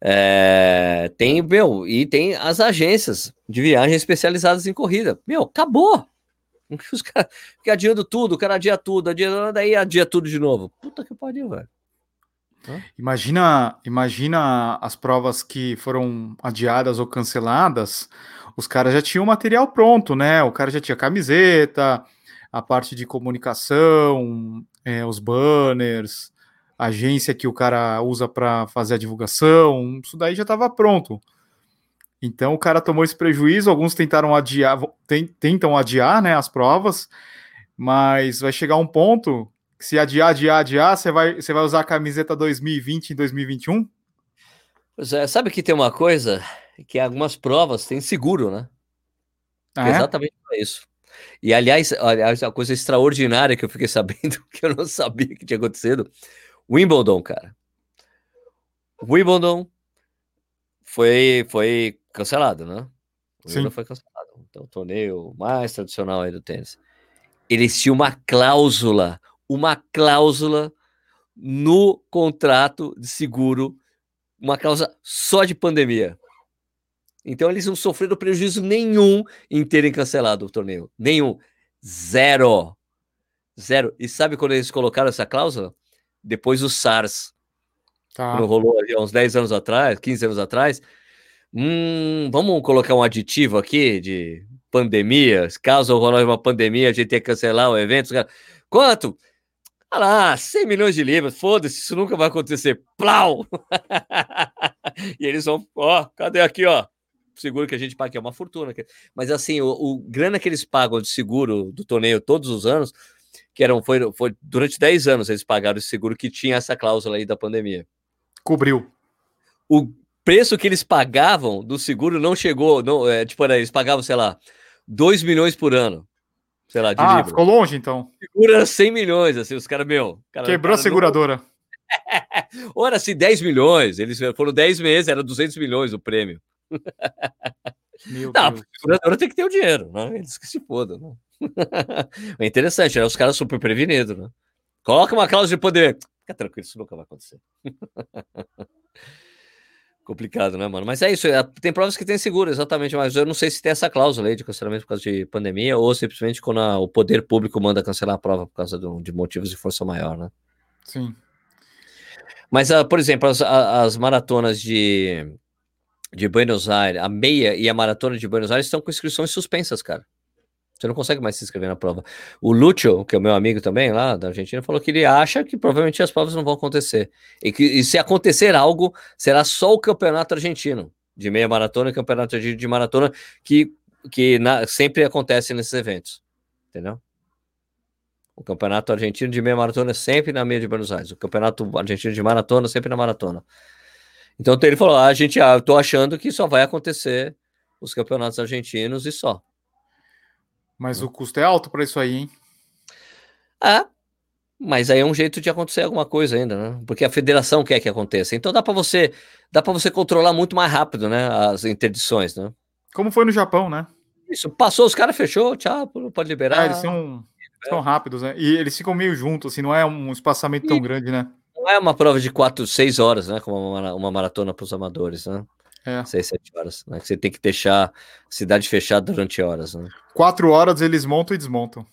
É, tem, meu, e tem as agências de viagem especializadas em corrida. Meu, acabou. (laughs) Os caras ficam adiando tudo, o cara adia tudo, adia, daí adia tudo de novo. Puta que pariu, velho. Imagina, imagina as provas que foram adiadas ou canceladas. Os caras já tinham o material pronto, né? O cara já tinha camiseta, a parte de comunicação, é, os banners, a agência que o cara usa para fazer a divulgação. Isso daí já estava pronto. Então o cara tomou esse prejuízo, alguns tentaram adiar, tentam adiar né, as provas, mas vai chegar um ponto que se adiar, adiar, adiar, você vai, você vai usar a camiseta 2020 em 2021? Pois é, sabe que tem uma coisa que algumas provas têm seguro, né? Ah, é? Exatamente para isso. E aliás, aliás, a coisa extraordinária que eu fiquei (laughs) sabendo, que eu não sabia que tinha acontecido, Wimbledon, cara. Wimbledon foi, foi cancelado, né? O Sim. foi cancelado. Então, o torneio mais tradicional aí do tênis. Eles tinham uma cláusula, uma cláusula no contrato de seguro, uma cláusula só de pandemia. Então, eles não sofreram prejuízo nenhum em terem cancelado o torneio. Nenhum. Zero. Zero. E sabe quando eles colocaram essa cláusula? Depois do SARS. Tá. Quando rolou ali há uns 10 anos atrás, 15 anos atrás, Hum, vamos colocar um aditivo aqui de pandemia. Caso rolar uma pandemia, a gente tem que cancelar o evento. Quanto? Ah lá, 100 milhões de libras. Foda-se, isso nunca vai acontecer. Plau! (laughs) e eles vão, ó, cadê aqui, ó? Seguro que a gente paga, que é uma fortuna. Mas assim, o, o grana que eles pagam de seguro do torneio todos os anos, que eram, foi, foi durante 10 anos eles pagaram esse seguro que tinha essa cláusula aí da pandemia. Cobriu. O preço que eles pagavam do seguro não chegou, não, é, tipo, eles pagavam, sei lá, 2 milhões por ano. Sei lá, de ah, livro. ficou longe então. Segura 100 milhões, assim, os caras, meu. Cara, Quebrou cara, a seguradora. Não... Ora, se 10 milhões, eles foram 10 meses, era 200 milhões o prêmio. Meu não, Deus. a seguradora tem que ter o dinheiro, né? Eles que se fodam, né? (laughs) É interessante, né? Os caras super prevenidos, né? Coloca uma cláusula de poder. Fica tranquilo, isso nunca vai acontecer. (laughs) Complicado, né, mano? Mas é isso, é, tem provas que tem seguro, exatamente, mas eu não sei se tem essa cláusula aí de cancelamento por causa de pandemia ou simplesmente quando a, o poder público manda cancelar a prova por causa de, de motivos de força maior, né? Sim. Mas, uh, por exemplo, as, as maratonas de, de Buenos Aires, a meia e a maratona de Buenos Aires estão com inscrições suspensas, cara. Você não consegue mais se inscrever na prova. O Lúcio, que é o meu amigo também lá da Argentina, falou que ele acha que provavelmente as provas não vão acontecer. E que e se acontecer algo, será só o campeonato argentino de meia maratona e campeonato de, de maratona que, que na, sempre acontece nesses eventos. Entendeu? O campeonato argentino de meia maratona é sempre na meia de Buenos Aires. O campeonato argentino de maratona sempre na maratona. Então ele falou: ah, a gente, ah, eu tô achando que só vai acontecer os campeonatos argentinos e só. Mas o custo é alto para isso aí, hein? Ah, mas aí é um jeito de acontecer alguma coisa ainda, né? Porque a federação quer que aconteça. Então dá para você, dá para você controlar muito mais rápido, né, as interdições, né? Como foi no Japão, né? Isso, passou, os caras fechou, tchau, pode liberar. É, eles são, é. são rápidos, né? E eles ficam meio juntos, assim, não é um espaçamento e tão grande, né? Não é uma prova de quatro, seis horas, né? Como uma, maratona para os amadores, né? É. Seis, sete horas. Né? Você tem que deixar a cidade fechada durante horas. Né? Quatro horas eles montam e desmontam.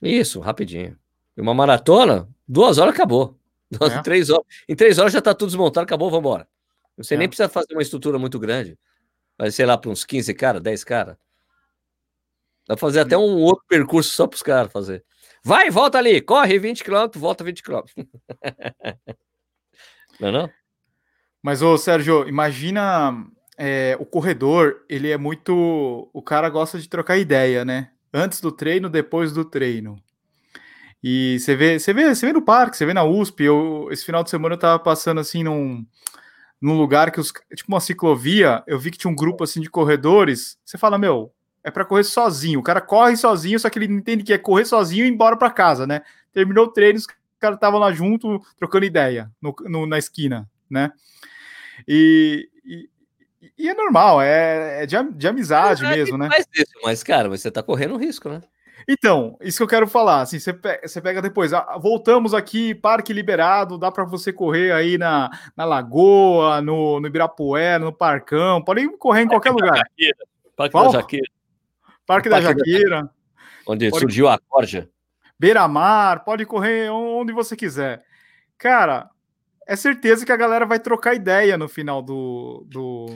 Isso, rapidinho. E uma maratona, duas horas acabou. Duas, (laughs) é. três horas. Em três horas já está tudo desmontado, acabou, vamos embora. Você é. nem precisa fazer uma estrutura muito grande. Vai, sei lá, para uns 15 caras, 10 caras. Vai fazer até um outro percurso só para os caras fazer. Vai, volta ali, corre 20 km, volta 20 km. (laughs) não é não? Mas, ô Sérgio, imagina é, o corredor, ele é muito. O cara gosta de trocar ideia, né? Antes do treino, depois do treino. E você vê, você vê, você vê no parque, você vê na USP. Eu, esse final de semana eu tava passando assim num, num lugar que os. Tipo uma ciclovia, eu vi que tinha um grupo assim de corredores. Você fala, meu, é para correr sozinho. O cara corre sozinho, só que ele entende que é correr sozinho e ir embora para casa, né? Terminou o treino, os caras estavam lá junto, trocando ideia no, no, na esquina, né? E, e é normal, é, é de, de, amizade é, mesmo, né? Isso, mas, cara, você tá correndo um risco, né? Então, isso que eu quero falar, assim, você pega, você pega depois, ah, voltamos aqui, parque liberado, dá para você correr aí na, na Lagoa, no, no Ibirapuera, no Parcão, pode correr em qualquer lugar. Jaqueira. Parque Qual? da Jaqueira. Parque, da Jaqueira. Da... Onde pode... surgiu a corja. Beira-mar, pode correr onde você quiser. Cara, é certeza que a galera vai trocar ideia no final do, do,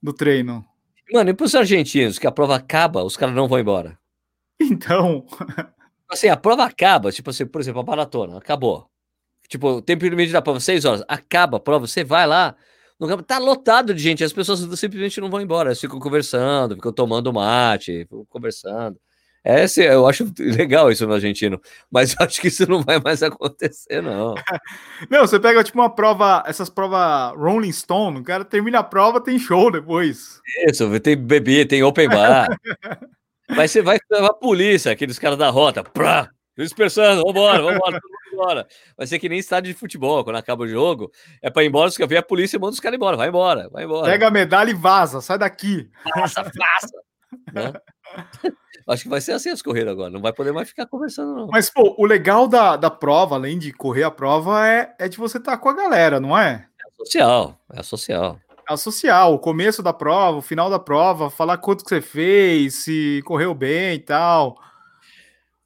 do treino. Mano, e pros argentinos, que a prova acaba, os caras não vão embora? Então. Assim, a prova acaba, tipo assim, por exemplo, a maratona, acabou. Tipo, o tempo limite da prova, seis horas, acaba a prova, você vai lá, no campo, tá lotado de gente, as pessoas simplesmente não vão embora, elas ficam conversando, ficam tomando mate, conversando. É, eu acho (laughs) legal isso no argentino, mas (laughs) eu acho que isso não vai mais acontecer, não. (laughs) Não, você pega tipo uma prova, essas provas Rolling Stone, o cara termina a prova, tem show depois. Isso, tem bebê, tem open bar. Mas você vai levar a polícia, aqueles caras da rota, prá, dispersando, vambora, vambora, vambora. Vai ser que nem estádio de futebol, quando acaba o jogo, é pra ir embora, os caras a polícia e manda os caras embora, vai embora, vai embora. Pega a medalha e vaza, sai daqui. Passa, passa. Né? Acho que vai ser assim as corridas agora, não vai poder mais ficar conversando, não. Mas, pô, o legal da, da prova, além de correr a prova, é, é de você estar tá com a galera, não é? É social, é social. É social, o começo da prova, o final da prova, falar quanto que você fez, se correu bem e tal.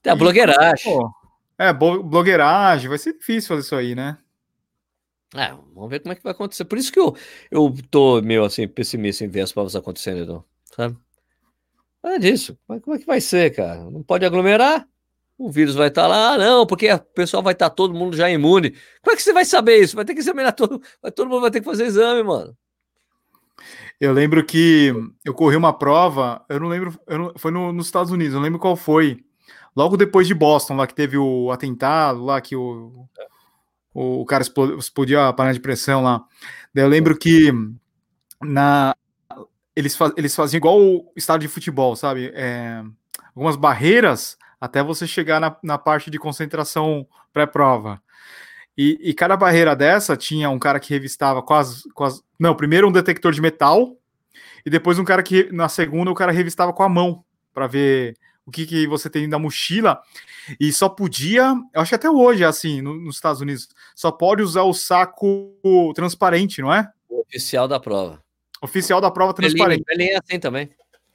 É blogueiragem. Pô, é, blogueiragem, vai ser difícil fazer isso aí, né? É, vamos ver como é que vai acontecer. Por isso que eu, eu tô meio assim, pessimista em ver as provas acontecendo, então, sabe? É disso. Como é que vai ser, cara? Não pode aglomerar? O vírus vai estar tá lá, ah, não, porque o pessoal vai estar tá todo mundo já imune. Como é que você vai saber isso? Vai ter que examinar todo, vai, todo mundo vai ter que fazer exame, mano. Eu lembro que eu corri uma prova, eu não lembro, eu não, foi no, nos Estados Unidos, eu não lembro qual foi. Logo depois de Boston, lá que teve o atentado, lá que o, o, o cara explodiu a panela de pressão lá. Daí eu lembro que na, eles, faz, eles faziam igual o estádio de futebol, sabe? É, algumas barreiras até você chegar na, na parte de concentração pré-prova. E, e, cada barreira dessa tinha um cara que revistava quase, quase. Não, primeiro um detector de metal, e depois um cara que, na segunda, o cara revistava com a mão, para ver o que, que você tem na mochila. E só podia, eu acho que até hoje é assim, no, nos Estados Unidos, só pode usar o saco transparente, não é? O oficial da prova. Oficial da prova transparente. Berlim, é assim também.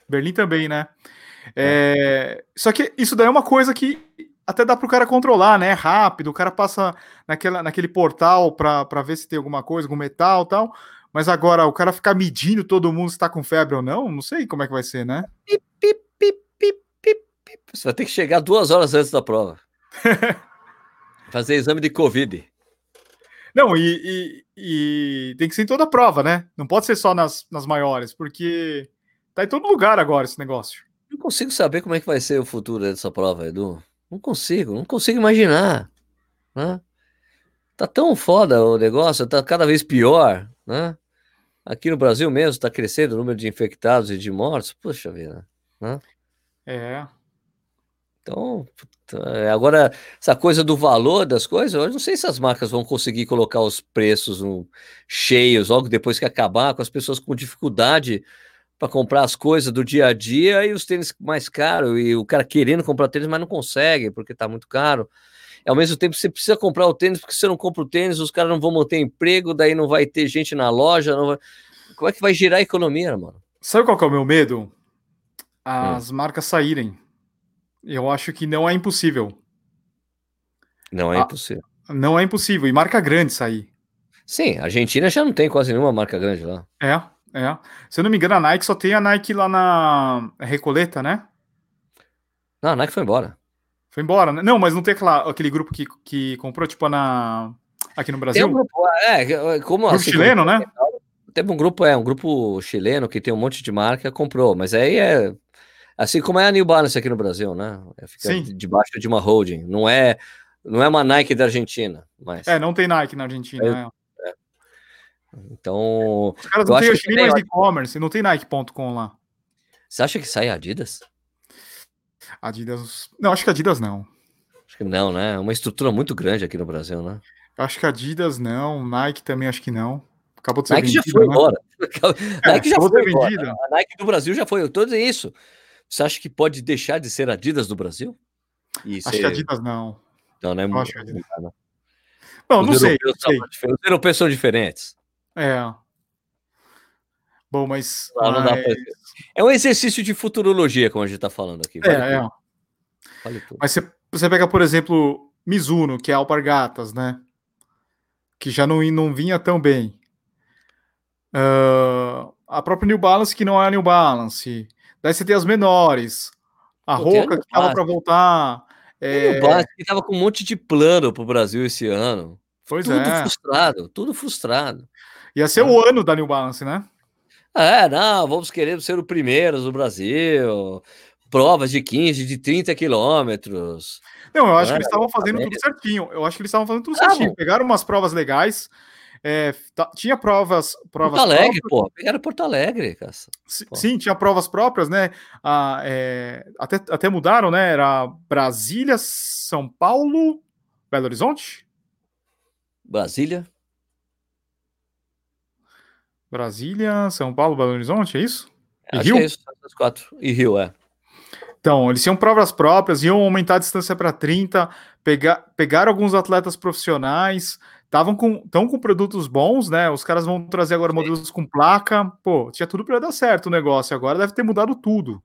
Berlim também, né? É. É, só que isso daí é uma coisa que até dá para o cara controlar, né? Rápido, o cara passa naquela, naquele portal para ver se tem alguma coisa, algum metal tal. Mas agora, o cara ficar medindo todo mundo se está com febre ou não, não sei como é que vai ser, né? Pip, pip, pip, Você vai ter que chegar duas horas antes da prova. (laughs) Fazer exame de Covid. Não, e, e, e, tem que ser em toda a prova, né? Não pode ser só nas, nas maiores, porque tá em todo lugar agora esse negócio. Não consigo saber como é que vai ser o futuro dessa prova, Edu. Não consigo, não consigo imaginar. Né? Tá tão foda o negócio, tá cada vez pior, né? Aqui no Brasil mesmo está crescendo o número de infectados e de mortos. Puxa vida, né? É. Então, agora, essa coisa do valor das coisas, eu não sei se as marcas vão conseguir colocar os preços no, cheios logo depois que acabar, com as pessoas com dificuldade para comprar as coisas do dia a dia e os tênis mais caros, e o cara querendo comprar tênis, mas não consegue porque está muito caro. E ao mesmo tempo, você precisa comprar o tênis, porque se você não compra o tênis, os caras não vão manter emprego, daí não vai ter gente na loja. Vai... Como é que vai girar a economia, mano? Sabe qual é o meu medo? As hum. marcas saírem eu acho que não é impossível. Não é ah, impossível. Não é impossível. E marca grande sair. Sim, a Argentina já não tem quase nenhuma marca grande lá. É, é. Se eu não me engano, a Nike só tem a Nike lá na Recoleta, né? Não, a Nike foi embora. Foi embora, né? Não, mas não tem aquela, aquele grupo que, que comprou, tipo, na, aqui no Brasil? um grupo, é, como Grupo assim, chileno, né? Teve um grupo, é, um grupo chileno que tem um monte de marca, comprou, mas aí é assim como é a New Balance aqui no Brasil, né? É, Fica Sim. debaixo de uma holding, não é, não é uma Nike da Argentina, mas É, não tem Nike na Argentina, Eu- né? então, Os caras eu não têm mais ó. de e-commerce, não tem Nike.com lá. você acha que sai Adidas? Adidas. Não, acho que Adidas não. Acho que não, né? É uma estrutura muito grande aqui no Brasil, né? Eu Acho que Adidas não, Nike também acho que não. Acabou de ser Nike já vendido, foi né? embora. (laughs) Nike já foi embora. A Nike do Brasil já foi. Todo isso. Você acha que pode deixar de ser Adidas do Brasil? E Acho ser- que Adidas não. Não, né? eu acho Adidas. Não, não. Não, não sei, não sei. são. Os europeus são diferentes. É. Bom, mas. Não pra- É um exercício de futurologia, como a gente está falando aqui. Vale É, é. tudo, vale tudo. Mas você, você pega, por exemplo, Mizuno, que é Alpargatas, né? Que já não, não vinha tão bem. Ah, a própria New Balance, que não é a New Balance. Daí você tem as menores. A Pô, Roca, que tava para voltar. É, Basque tava com um monte de plano pro Brasil esse ano. pois tudo é. frustrado, tudo frustrado. Ia ser o ano da New Balance, né? É, não, vamos querer ser o primeiro do Brasil. Provas de 15, de 30 quilômetros. Não, eu acho É, que eles estavam fazendo exatamente. tudo certinho. Eu acho que eles estavam fazendo tudo Estavam. certinho. Pegaram umas provas legais. É, tinha provas, provas Porto Alegre, próprias. pô. Pegaram Porto Alegre, cara. Si- Pô. Sim, tinha provas próprias, né? Ah, é, até, até mudaram, né? Era Brasília, São Paulo, Belo Horizonte? Brasília. Brasília, São Paulo, Belo Horizonte, é isso? E Acho Rio? é isso, quatro. E Rio, é. Então, eles tinham provas próprias, iam aumentar a distância para 30, pegar, pegaram alguns atletas profissionais, estavam com, tão com produtos bons, né? Os caras vão trazer agora modelos com placa. Pô, tinha tudo para dar certo o negócio. Agora deve ter mudado tudo.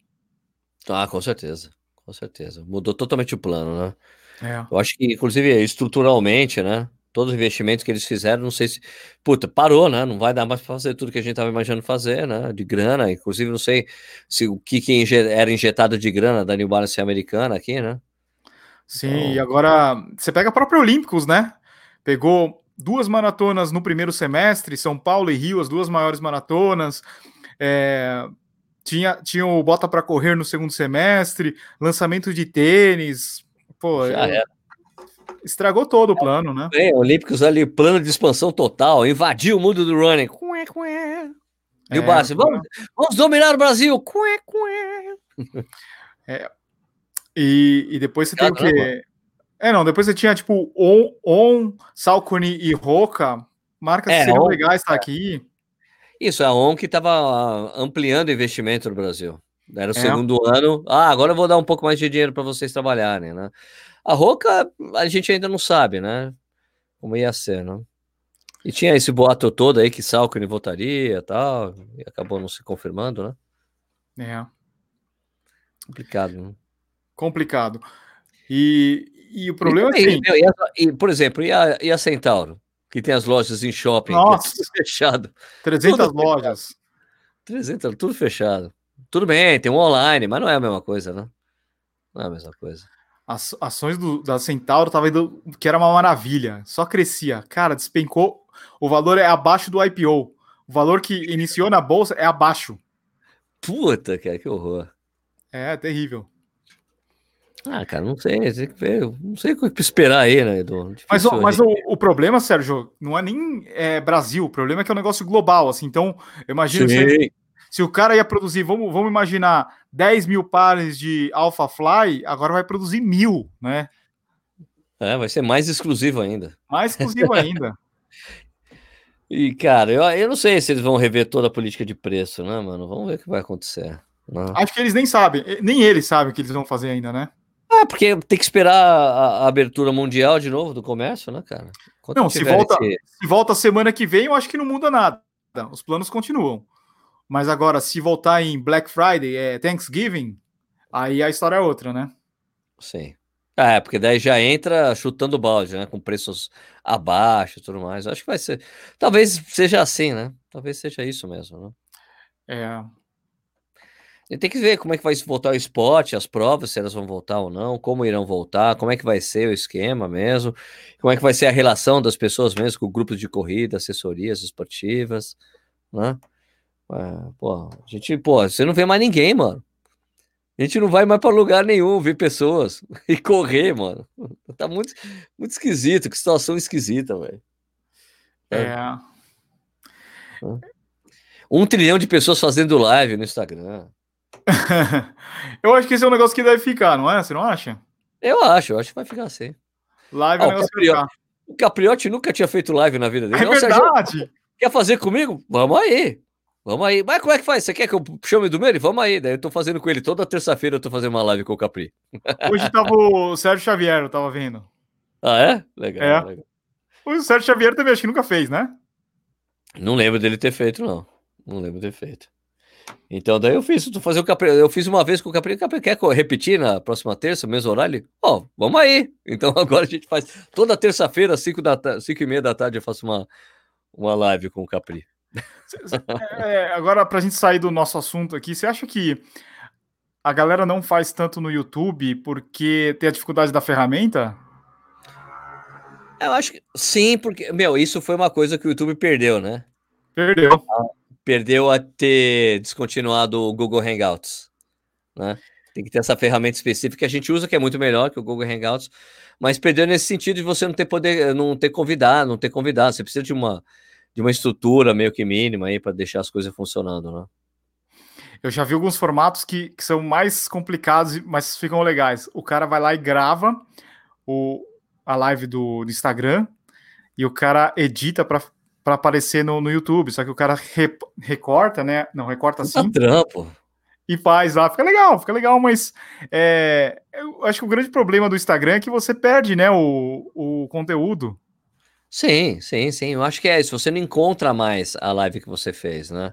Ah, com certeza. Com certeza. Mudou totalmente o plano, né? É. Eu acho que, inclusive, estruturalmente, né? Todos os investimentos que eles fizeram, não sei se. Puta, parou, né? Não vai dar mais para fazer tudo que a gente estava imaginando fazer, né? De grana. Inclusive, não sei se o que, que era injetado de grana da New Balance americana aqui, né? Sim, Então- e agora você pega a própria Olímpicos, né? Pegou duas maratonas no primeiro semestre, São Paulo e Rio, as duas maiores maratonas. É, tinha, tinha o Bota para Correr no segundo semestre, lançamento de tênis. Pô, Já eu- era. Estragou todo o plano, né? Bem, Olímpicos ali, plano de expansão total, invadiu o mundo do running. Cué, cué. New É, Balance, agora- vamos, vamos dominar o Brasil. Cué, cué. E, e depois você tem o Caramba. quê? É, não, depois você tinha tipo On, On Salcone e Roca, marcas É, que seriam On, legais estar aqui. Isso, a ON que estava ampliando o investimento no Brasil. Era o É. segundo ano. Ah, agora eu vou dar um pouco mais de dinheiro para vocês trabalharem, né? A Roca, a gente ainda não sabe, né? Como ia ser, né? E tinha esse boato todo aí que Salcone votaria e tal, e acabou não se confirmando, né? É. Complicado, né? complicado. E, e o problema é e, assim, meu, e a- e, por exemplo, e a, e a Centauro, que tem as lojas em shopping, que é Nossa. tudo (laughs) fechado. 300 tudo lojas. 300, tudo fechado. Tudo bem, tem um online, mas não é a mesma coisa, né? Não é a mesma coisa. As ações do, da Centauro tava indo, que era uma maravilha, só crescia. Cara, despencou. O valor é abaixo do IPO. O valor que iniciou na bolsa é abaixo. Puta, cara, que horror. É terrível. Ah, cara, não sei, não sei o que esperar aí, né, Edu? Mas, Difícil o, mas a gente- o, o problema, Sérgio, não é nem é, Brasil. O problema é que é um negócio global. Assim, então, eu imagino Sim. Se o cara ia produzir, vamos, vamos imaginar, 10 mil pares de Alpha Fly, agora vai produzir mil, né? É, vai ser mais exclusivo ainda. Mais exclusivo ainda. (laughs) E, cara, eu, eu não sei se eles vão rever toda a política de preço, né, mano? Vamos ver o que vai acontecer. né? Acho que eles nem sabem, nem eles sabem o que eles vão fazer ainda, né? Ah, porque tem que esperar a, a abertura mundial de novo do comércio, né, cara? Não, se volta- esse- Se volta semana que vem, eu acho que não muda nada. Os planos continuam. Mas agora, se voltar em Black Friday, é Thanksgiving, aí a história é outra, né? Sim. Ah, é, porque daí já entra chutando balde, né? Com preços abaixo e tudo mais. Acho que vai ser. Talvez seja assim, né? Talvez seja isso mesmo, né? É, E tem que ver como é que vai voltar o esporte, as provas, se elas vão voltar ou não, como irão voltar, como é que vai ser o esquema mesmo, como é que vai ser a relação das pessoas mesmo com grupos de corrida, assessorias esportivas, né? É, pô, a gente, pô, você não vê mais ninguém, mano. A gente não vai mais para lugar nenhum ver pessoas (laughs) e correr, mano. Tá muito, muito esquisito, que situação esquisita, velho. É. é. Um trilhão de pessoas fazendo live no Instagram. (laughs) eu acho que esse é um negócio que deve ficar, não é? Você não acha? Eu acho, eu acho que vai ficar assim. Live é um negócio Capriotti, ficar. O Capriotti nunca tinha feito live na vida dele. É verdade. quer fazer comigo? Vamos aí. Vamos aí. Mas como é que faz? Você quer que eu chame do meio? Vamos aí. Daí eu tô fazendo com ele toda terça-feira, eu tô fazendo uma live com o Capri. Hoje tava o Sérgio Xavier, eu tava vendo. Ah, é? Legal. É. legal. O Sérgio Xavier também acho que nunca fez, né? Não lembro dele ter feito, não. Não lembro de ter feito. Então, daí eu fiz, tu fazer o Capri, eu fiz uma vez com o Capri, Capri quer repetir na próxima terça, mesmo horário? Ó, oh, vamos aí. Então (laughs) agora a gente faz toda terça-feira, 5 da cinco e meia da tarde, eu faço uma, uma live com o Capri. É, agora, para a gente sair do nosso assunto aqui, você acha que a galera não faz tanto no YouTube porque tem a dificuldade da ferramenta? Eu acho que sim, porque, meu, isso foi uma coisa que o YouTube perdeu, né? Perdeu. Perdeu a ter descontinuado o Google Hangouts, né? Tem que ter essa ferramenta específica que a gente usa, que é muito melhor que o Google Hangouts, mas perdeu nesse sentido de você não ter poder, não ter convidado, não ter convidado. Você precisa de uma de uma estrutura meio que mínima aí para deixar as coisas funcionando, né? Eu já vi alguns formatos que, que são mais complicados, mas ficam legais. O cara vai lá e grava o, a live do, do Instagram e o cara edita para aparecer no, no YouTube. Só que o cara re, recorta, né? Não, recorta assim. trampo. E faz lá, fica legal, fica legal, mas é, eu acho que o grande problema do Instagram é que você perde, né, o, o conteúdo. Sim, sim, sim. Eu acho que é isso. Você não encontra mais a live que você fez, né?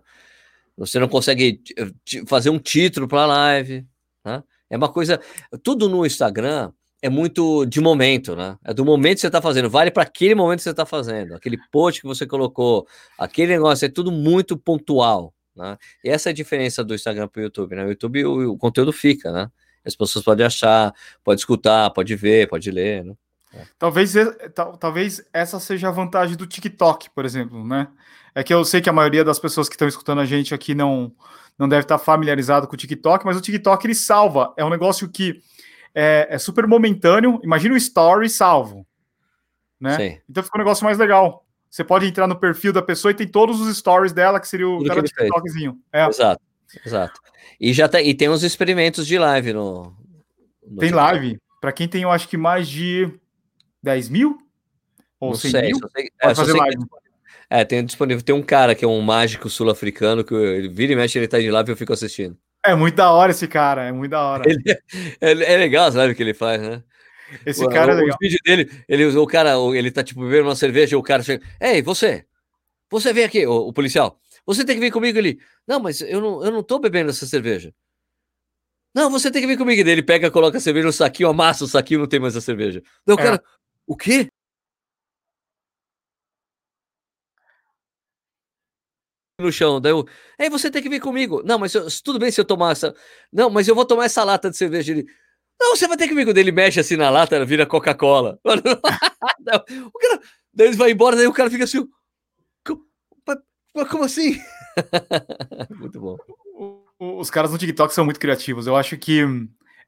Você não consegue eh, fazer um título para a live, né? É uma coisa. Tudo no Instagram é muito de momento, né? É do momento que você está fazendo. Vale para aquele momento que você está fazendo. Aquele post que você colocou, aquele negócio, é tudo muito pontual, né? E essa é a diferença do Instagram para o YouTube, né? O YouTube, o, o conteúdo fica, né? As pessoas podem achar, pode escutar, pode ver, pode ler, né? Talvez, talvez essa seja a vantagem do TikTok, por exemplo, né? É que eu sei que a maioria das pessoas que estão escutando a gente aqui não, não deve estar familiarizado com o TikTok, mas o TikTok ele salva. É um negócio que é, é super momentâneo. Imagina o story salvo, né? Sim. Então fica um negócio mais legal. Você pode entrar no perfil da pessoa e tem todos os stories dela, que seria o cara TikTokzinho. É. Exato, exato. E já tá, e tem uns experimentos de live no. no tem TikTok. live. Para quem tem, eu acho que mais de 10 mil? Ou não 100 sei, mil? Sei, é, fazer live. É, tem disponível. Tem um cara que é um mágico sul-africano que ele vira e mexe, ele tá de lá e eu fico assistindo. É muito da hora esse cara, é muito da hora. Ele, é, é, legal, sabe o que ele faz, né? Esse o, cara é legal. O vídeo dele, ele, o cara, ele tá tipo bebendo uma cerveja e o cara chega, ei, você, você vem aqui, o, o, policial, você tem que vir comigo ali. Não, mas eu não, eu não tô bebendo essa cerveja. Não, você tem que vir comigo. Ele pega, coloca a cerveja no saquinho, amassa o saquinho, não tem mais a cerveja. Daí o é. cara, o quê? no chão. Daí eu, ei, você tem que vir comigo. Não, mas eu, tudo bem se eu tomar essa. Não, mas eu vou tomar essa lata de cerveja. Ele, não, você vai ter que vir comigo. Ele mexe assim na lata, vira Coca-Cola. (laughs) o cara, daí ele vai embora, daí o cara fica assim. Como, como assim? (laughs) muito bom. Os caras no TikTok são muito criativos. Eu acho que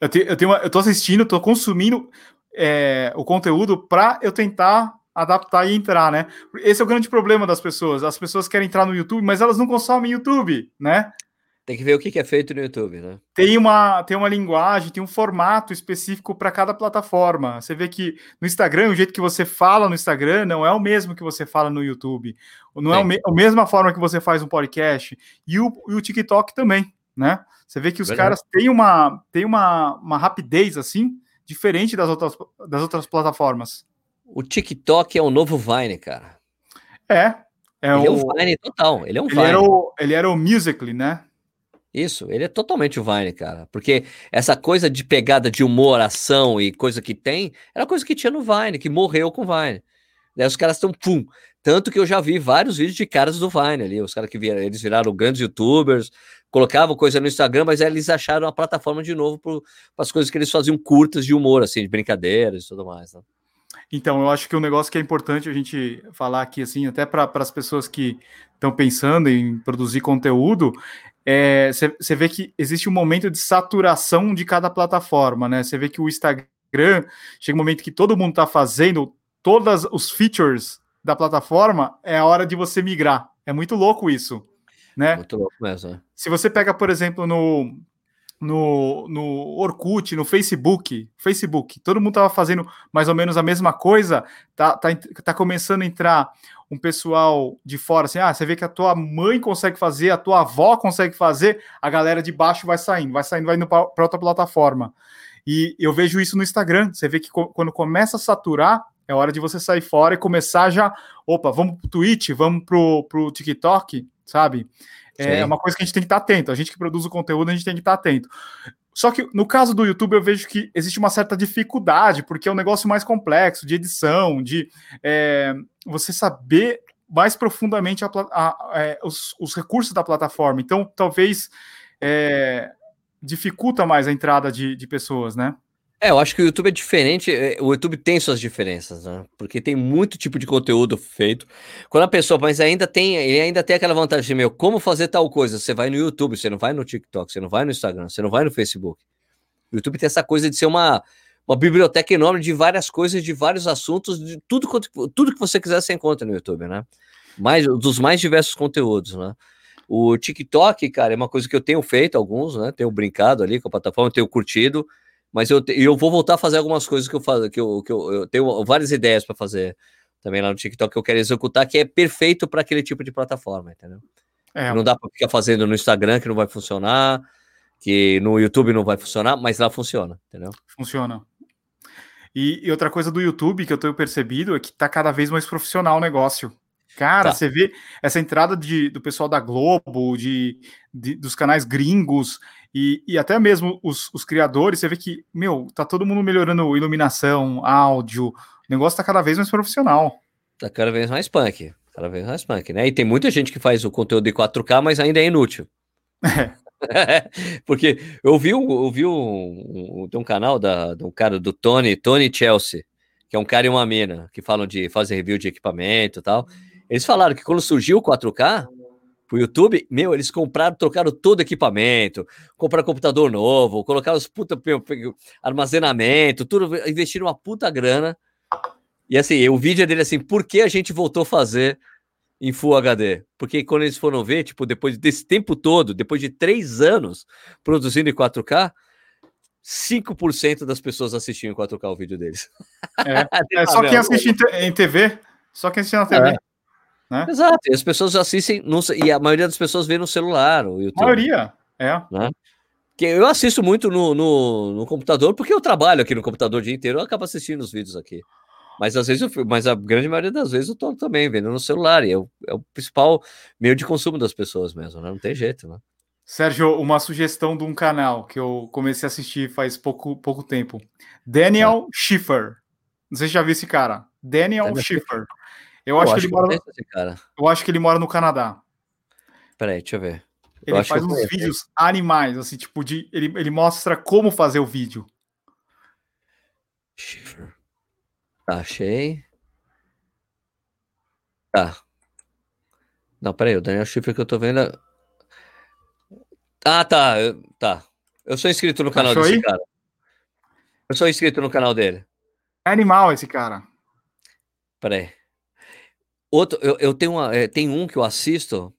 eu, te, eu, tenho uma, eu tô assistindo, tô consumindo é, o conteúdo para eu tentar adaptar e entrar, né? Esse é o grande problema das pessoas. As pessoas querem entrar no YouTube, mas elas não consomem YouTube, né? Tem que ver o que é feito no YouTube, né? Tem uma, tem uma linguagem, tem um formato específico para cada plataforma. Você vê que no Instagram, o jeito que você fala no Instagram não é o mesmo que você fala no YouTube. Não Sim. é me, a mesma forma que você faz um podcast. E o, e o TikTok também, né? Você vê que os Verdade. caras têm uma, têm uma, uma rapidez assim diferente das outras, das outras plataformas. O TikTok é o novo Vine, cara. É. É ele o... é o Vine total. Ele é um ele Vine. Era o, ele era o Musical.ly, né? Isso, ele é totalmente o Vine, cara. Porque essa coisa de pegada de humor, ação e coisa que tem, era coisa que tinha no Vine, que morreu com o Vine. Daí os caras estão, pum, Tanto que eu já vi vários vídeos de caras do Vine ali, os caras que vieram, eles viraram grandes youtubers, colocavam coisa no Instagram, mas aí eles acharam a plataforma de novo para as coisas que eles faziam curtas de humor, assim, de brincadeiras e tudo mais. Né? Então, eu acho que um negócio que é importante a gente falar aqui, assim, até para as pessoas que estão pensando em produzir conteúdo, você é, vê que existe um momento de saturação de cada plataforma, né? Você vê que o Instagram chega um momento que todo mundo está fazendo todos os features da plataforma, é a hora de você migrar. É muito louco isso, né? Muito louco mesmo. Né? Se você pega, por exemplo, no, no, no Orkut, no Facebook, Facebook, todo mundo estava fazendo mais ou menos a mesma coisa, tá, tá, tá começando a entrar um pessoal de fora, assim, ah, você vê que a tua mãe consegue fazer, a tua avó consegue fazer, a galera de baixo vai saindo, vai saindo, vai indo para outra plataforma. E eu vejo isso no Instagram, você vê que quando começa a saturar, é hora de você sair fora e começar já. Opa, vamos pro Twitch, vamos pro, pro TikTok, sabe? É Sim. uma coisa que a gente tem que estar atento. A gente que produz o conteúdo, a gente tem que estar atento. Só que no caso do YouTube, eu vejo que existe uma certa dificuldade, porque é um negócio mais complexo de edição, de é, você saber mais profundamente a, a, a, é, os, os, recursos da plataforma. Então, talvez é, dificulta mais a entrada de, de pessoas, né? É, eu acho que o YouTube é diferente, é, o YouTube tem suas diferenças, né? Porque tem muito tipo de conteúdo feito. Quando a pessoa, mas ainda tem, ele ainda tem aquela vantagem de, meu, como fazer tal coisa? Você vai no YouTube, você não vai no TikTok, você não vai no Instagram, você não vai no Facebook. O YouTube tem essa coisa de ser uma, uma biblioteca enorme de várias coisas, de vários assuntos, de tudo, tudo que você quiser você encontra no YouTube, né? Mais, dos mais diversos conteúdos, né? O TikTok, cara, é uma coisa que eu tenho feito alguns, né? Tenho brincado ali com a plataforma, tenho curtido. Mas eu, eu vou voltar a fazer algumas coisas que eu faço, que eu, que eu, eu tenho várias ideias para fazer também lá no TikTok que eu quero executar, que é perfeito para aquele tipo de plataforma, entendeu? É. Não dá para ficar fazendo no Instagram que não vai funcionar, que no YouTube não vai funcionar, mas lá funciona, entendeu? Funciona. E, e outra coisa do YouTube que eu tenho percebido é que tá cada vez mais profissional o negócio. Cara, tá. você vê essa entrada de, do pessoal da Globo, de, de dos canais gringos, e, e até mesmo os, os, criadores, você vê que, meu, tá todo mundo melhorando iluminação, áudio, o negócio tá cada vez mais profissional. Tá cada vez mais punk, cada vez mais punk, né? E tem muita gente que faz o conteúdo de 4K, mas ainda é inútil. É. (laughs) Porque eu vi, eu vi um, um, um canal da, de um cara do Tony, Tony Chelsea, que é um cara e uma mina, que falam de fazer review de equipamento e tal. Eles falaram que quando surgiu o 4K, pro YouTube, meu, eles compraram, trocaram todo o equipamento, compraram computador novo, colocaram os puta armazenamento, tudo, investiram uma puta grana. E assim, o vídeo é dele assim, por que a gente voltou a fazer em Full HD? Porque quando eles foram ver, tipo, depois desse tempo todo, depois de três anos produzindo em 4K, 5% das pessoas assistiam em 4K o vídeo deles. É, (laughs) é só quem assiste em TV, só quem assiste na TV. É. Né? Exato, e as pessoas assistem, no, e a maioria das pessoas vê no celular. O YouTube, a maioria, é. Né? Que eu assisto muito no, no, no, computador, porque eu trabalho aqui no computador o dia inteiro, eu acabo assistindo os vídeos aqui. Mas às vezes eu, mas a grande maioria das vezes eu tô também vendo no celular, e é o, é o principal meio de consumo das pessoas mesmo, né? Não tem jeito, né? Sérgio, uma sugestão de um canal que eu comecei a assistir faz pouco, pouco tempo. Daniel é. Schiffer. Não sei se já viu esse cara. Daniel, Daniel Schiffer. Eu, acho, que ele mora. No... Eu acho que ele mora no Canadá. Peraí, deixa eu ver. Eu ele faz uns vídeos animais, assim, tipo, de. Ele, ele mostra como fazer o vídeo. Tá, achei. Tá. Não, peraí, o Daniel Schiffer que eu tô vendo. É- ah, tá. Eu, tá. Eu sou inscrito no canal Achou desse aí? cara. Eu sou inscrito no canal dele. É animal esse cara. Peraí. Outro, eu, eu tenho, uma, é, tem um que eu assisto,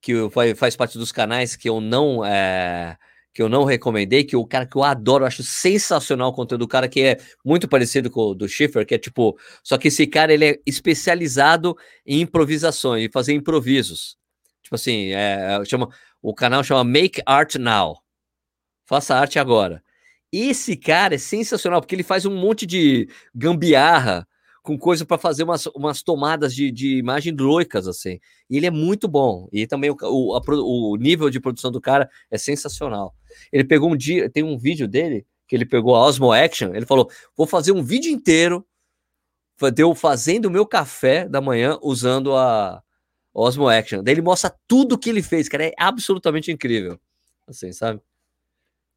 que faz parte dos canais que eu não é, que eu não recomendei, que o cara que eu adoro, eu acho sensacional o conteúdo do cara, que é muito parecido com o do Schiffer, que é tipo, só que esse cara ele é especializado em improvisações, em fazer improvisos. Tipo assim, é, chama, o canal chama Make Art Now. Faça arte agora. Esse cara é sensacional, porque ele faz um monte de gambiarra, com coisa para fazer umas, umas tomadas de, de imagem loucas, assim. E ele é muito bom. E também o, o, a, o nível de produção do cara é sensacional. Ele pegou um dia, tem um vídeo dele que ele pegou a Osmo Action, ele falou: vou fazer um vídeo inteiro deu fazendo o meu café da manhã usando a Osmo Action. Daí ele mostra tudo que ele fez, cara. É absolutamente incrível. Assim, sabe?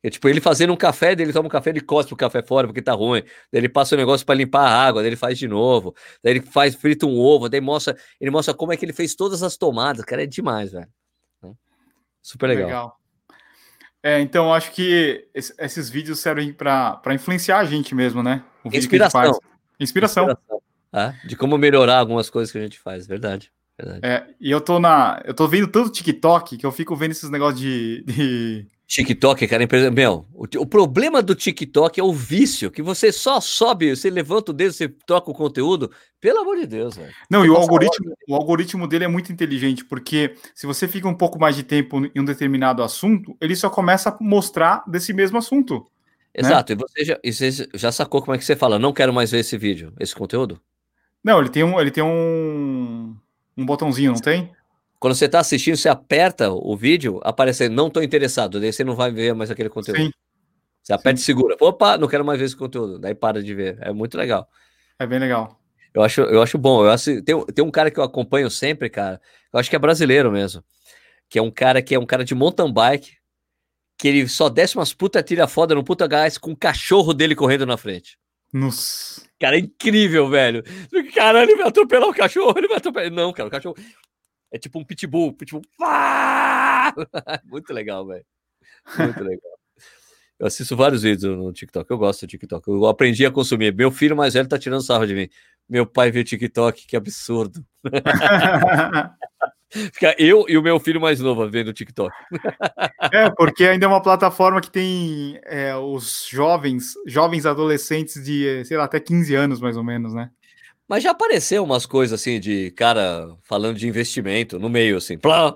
É, tipo, ele fazendo um café, dele toma um café, ele cospe o café fora porque tá ruim. Daí ele passa o um negócio para limpar a água, daí ele faz de novo. Daí ele faz frita um ovo, daí mostra, ele mostra como é que ele fez todas as tomadas. Cara, é demais, velho. Super legal. legal. É, então acho que esses vídeos servem para influenciar a gente mesmo, né? Inspiração. Inspiração. Inspiração. Ah, de como melhorar algumas coisas que a gente faz, verdade. verdade. É, e eu tô na. Eu tô vendo tanto TikTok que eu fico vendo esses negócios de, de TikTok, cara, empresa. Meu, o, o, problema do TikTok é o vício, que você só sobe, você levanta o dedo, você troca o conteúdo. Pelo amor de Deus, velho. Não, você e o algoritmo, o algoritmo dele é muito inteligente, porque se você fica um pouco mais de tempo em um determinado assunto, ele só começa a mostrar desse mesmo assunto. Né? Exato, né? e, você já, e você já sacou como é que você fala, não quero mais ver esse vídeo, esse conteúdo? Não, ele tem um, ele tem um, um botãozinho, não tem? Quando você está assistindo, você aperta o vídeo, aparece não estou interessado, daí você não vai ver mais aquele conteúdo. Sim. Você aperta Sim. e segura. Opa, não quero mais ver esse conteúdo. Daí para de ver. É muito legal. É bem legal. Eu acho, eu acho bom. Eu acho, tem, tem um cara que eu acompanho sempre, cara. Eu acho que é brasileiro mesmo. Que é um cara que é um cara de mountain bike. Que ele só desce umas puta tira foda no puta gás com o cachorro dele correndo na frente. Nossa. Cara, é incrível, velho. Caralho, ele vai atropelar o cachorro, ele vai atropelar. Não, cara, o cachorro. É tipo um pitbull, pitbull. (laughs) Muito legal, velho. Muito legal. Eu assisto vários vídeos no TikTok. Eu gosto do TikTok. Eu aprendi a consumir. Meu filho mais velho tá tirando sarro de mim. Meu pai vê TikTok, que absurdo. (laughs) Fica eu e o meu filho mais novo vendo TikTok. (laughs) é, porque ainda é uma plataforma que tem é, os jovens, jovens adolescentes de, sei lá, até 15 anos, mais ou menos, né? Mas já apareceu umas coisas assim de cara falando de investimento no meio, assim. Plá,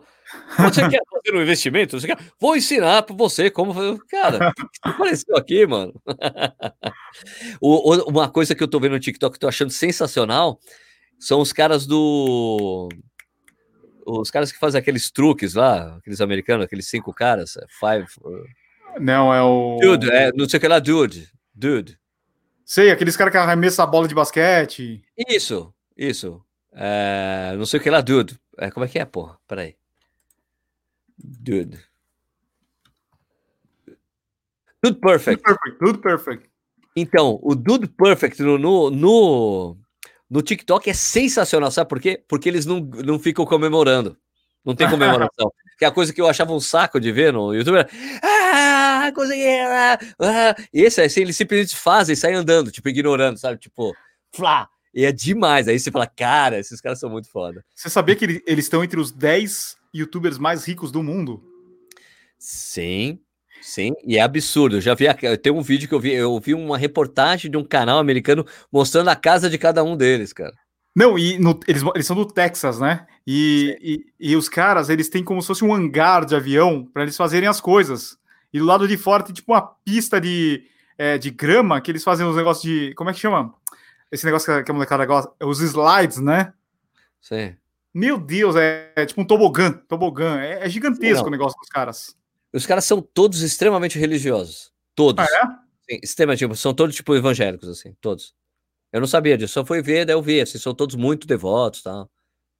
você quer fazer um investimento? Você quer... Vou ensinar para você como fazer. Cara, o que apareceu aqui, mano? (laughs) o, uma coisa que eu tô vendo no TikTok que tô achando sensacional são os caras do. Os caras que fazem aqueles truques lá, aqueles americanos, aqueles cinco caras, five. Uh, não, é o. Dude, é, não sei o que lá, dude. Dude. Sei, aqueles caras que arremessam a bola de basquete. Isso, isso. É, não sei o que lá, dude. É, como é que é, porra? Peraí. Dude. Dude Perfect. Dude Perfect. Dude Perfect. Então, o Dude Perfect no, no, no, no TikTok é sensacional, sabe por quê? Porque eles não, não ficam comemorando. Não tem (laughs) comemoração. que é a coisa que eu achava um saco de ver no YouTube. Ah, ah, consegui, ah, ah. Esse, assim, eles simplesmente fazem saem andando, tipo, ignorando, sabe? Tipo, flá. E é demais. Aí você fala, cara, esses caras são muito foda. Você sabia que eles estão entre os 10 youtubers mais ricos do mundo? Sim, sim. E é absurdo. Eu já vi, tem um vídeo que eu vi, eu vi uma reportagem de um canal americano mostrando a casa de cada um deles, cara. Não, e no, eles, eles são do Texas, né? E, e, e, os caras, eles têm como se fosse um hangar de avião para eles fazerem as coisas. E do lado de fora tem tipo uma pista de, é, de grama que eles fazem os negócios de. Como é que chama? Esse negócio que a molecada gosta. Os slides, né? Sim. Meu Deus, é, é tipo um tobogã. Tobogã. É, é gigantesco Não. o negócio dos caras. Os caras são todos extremamente religiosos. Todos. Ah, é? Sim, extremamente. São todos tipo evangélicos, assim. Todos. Eu não sabia disso. Só fui ver, daí eu vi. Assim, são todos muito devotos e tal.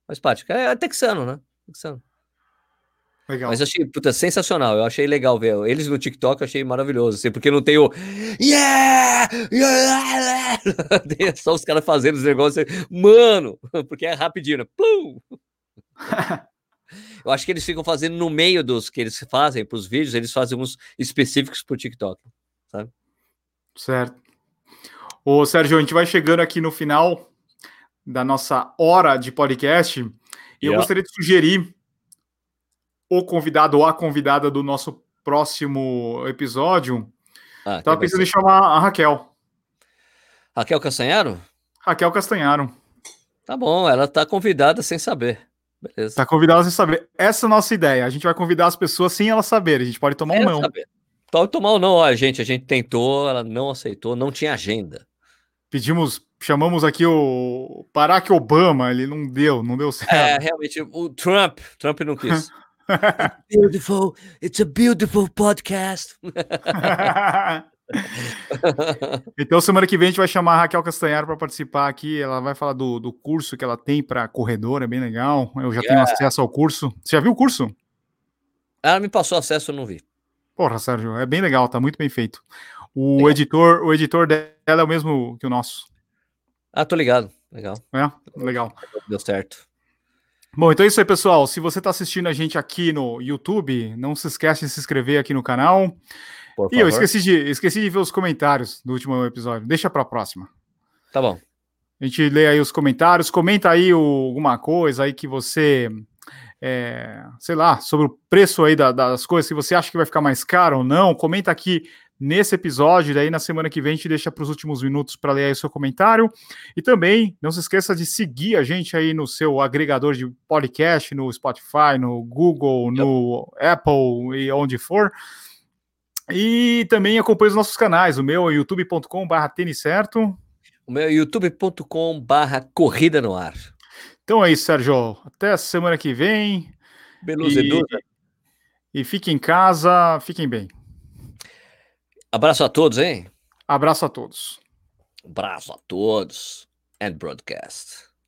Mas parte. É, é texano, né? Texano. Legal. Mas achei puta, sensacional. Eu achei legal ver. Eles no TikTok eu achei maravilhoso, assim, porque não tem o Yeah! yeah! tem só os caras fazendo os negócios. Mano, (laughs) porque é rapidinho, né? Plum! (laughs) eu acho que eles ficam fazendo no meio dos que eles fazem para os vídeos, eles fazem uns específicos para o TikTok, sabe? Certo. Ô, Sérgio, a gente vai chegando aqui no final da nossa hora de podcast e yeah. eu gostaria de sugerir o convidado ou a convidada do nosso próximo episódio. Ah, Tava pensando em chamar a Raquel. Raquel Castanharo? Raquel Castanharo. Tá bom, ela tá convidada sem saber. Beleza. Tá convidada sem saber. Essa é a nossa ideia. A gente vai convidar as pessoas sem elas saberem. A gente pode tomar ou um não. Saber. Pode tomar ou não. Ó, gente, a gente tentou, ela não aceitou, não tinha agenda. Pedimos, chamamos aqui o Barack Obama, ele não deu, não deu certo. É, realmente, o Trump, Trump não quis. (laughs) beautiful. It's a beautiful podcast. (laughs) então, semana que vem a gente vai chamar a Raquel Castanhar para participar aqui. Ela vai falar do, do curso que ela tem para corredor, é bem legal. Eu já yeah. tenho acesso ao curso. Você já viu o curso? Ela me passou acesso, eu não vi. Porra, Sérgio, é bem legal, tá muito bem feito. O legal. editor, o editor dela é o mesmo que o nosso. Ah, tô ligado. Legal. É, legal. Deu certo. Bom, então é isso aí, pessoal. Se você está assistindo a gente aqui no YouTube, não se esquece de se inscrever aqui no canal. e eu esqueci de, esqueci de ver os comentários do último episódio. Deixa para a próxima. Tá bom. A gente lê aí os comentários. Comenta aí o, alguma coisa aí que você, é, sei lá, sobre o preço aí da, das coisas, se você acha que vai ficar mais caro ou não. Comenta aqui nesse episódio. Daí na semana que vem a gente deixa para os últimos minutos para ler aí o seu comentário. E também não se esqueça de seguir a gente aí no seu agregador de podcast, no Spotify, no Google, no Apple e onde for. E também acompanhe os nossos canais. O meu é youtube.com/barra certo. O meu é youtube.com/barra corrida no ar. Então é isso, Sérgio. Até a semana que vem. Beleza, e, e fiquem em casa, fiquem bem. Abraço a todos, hein? Abraço a todos. Abraço a todos. And broadcast.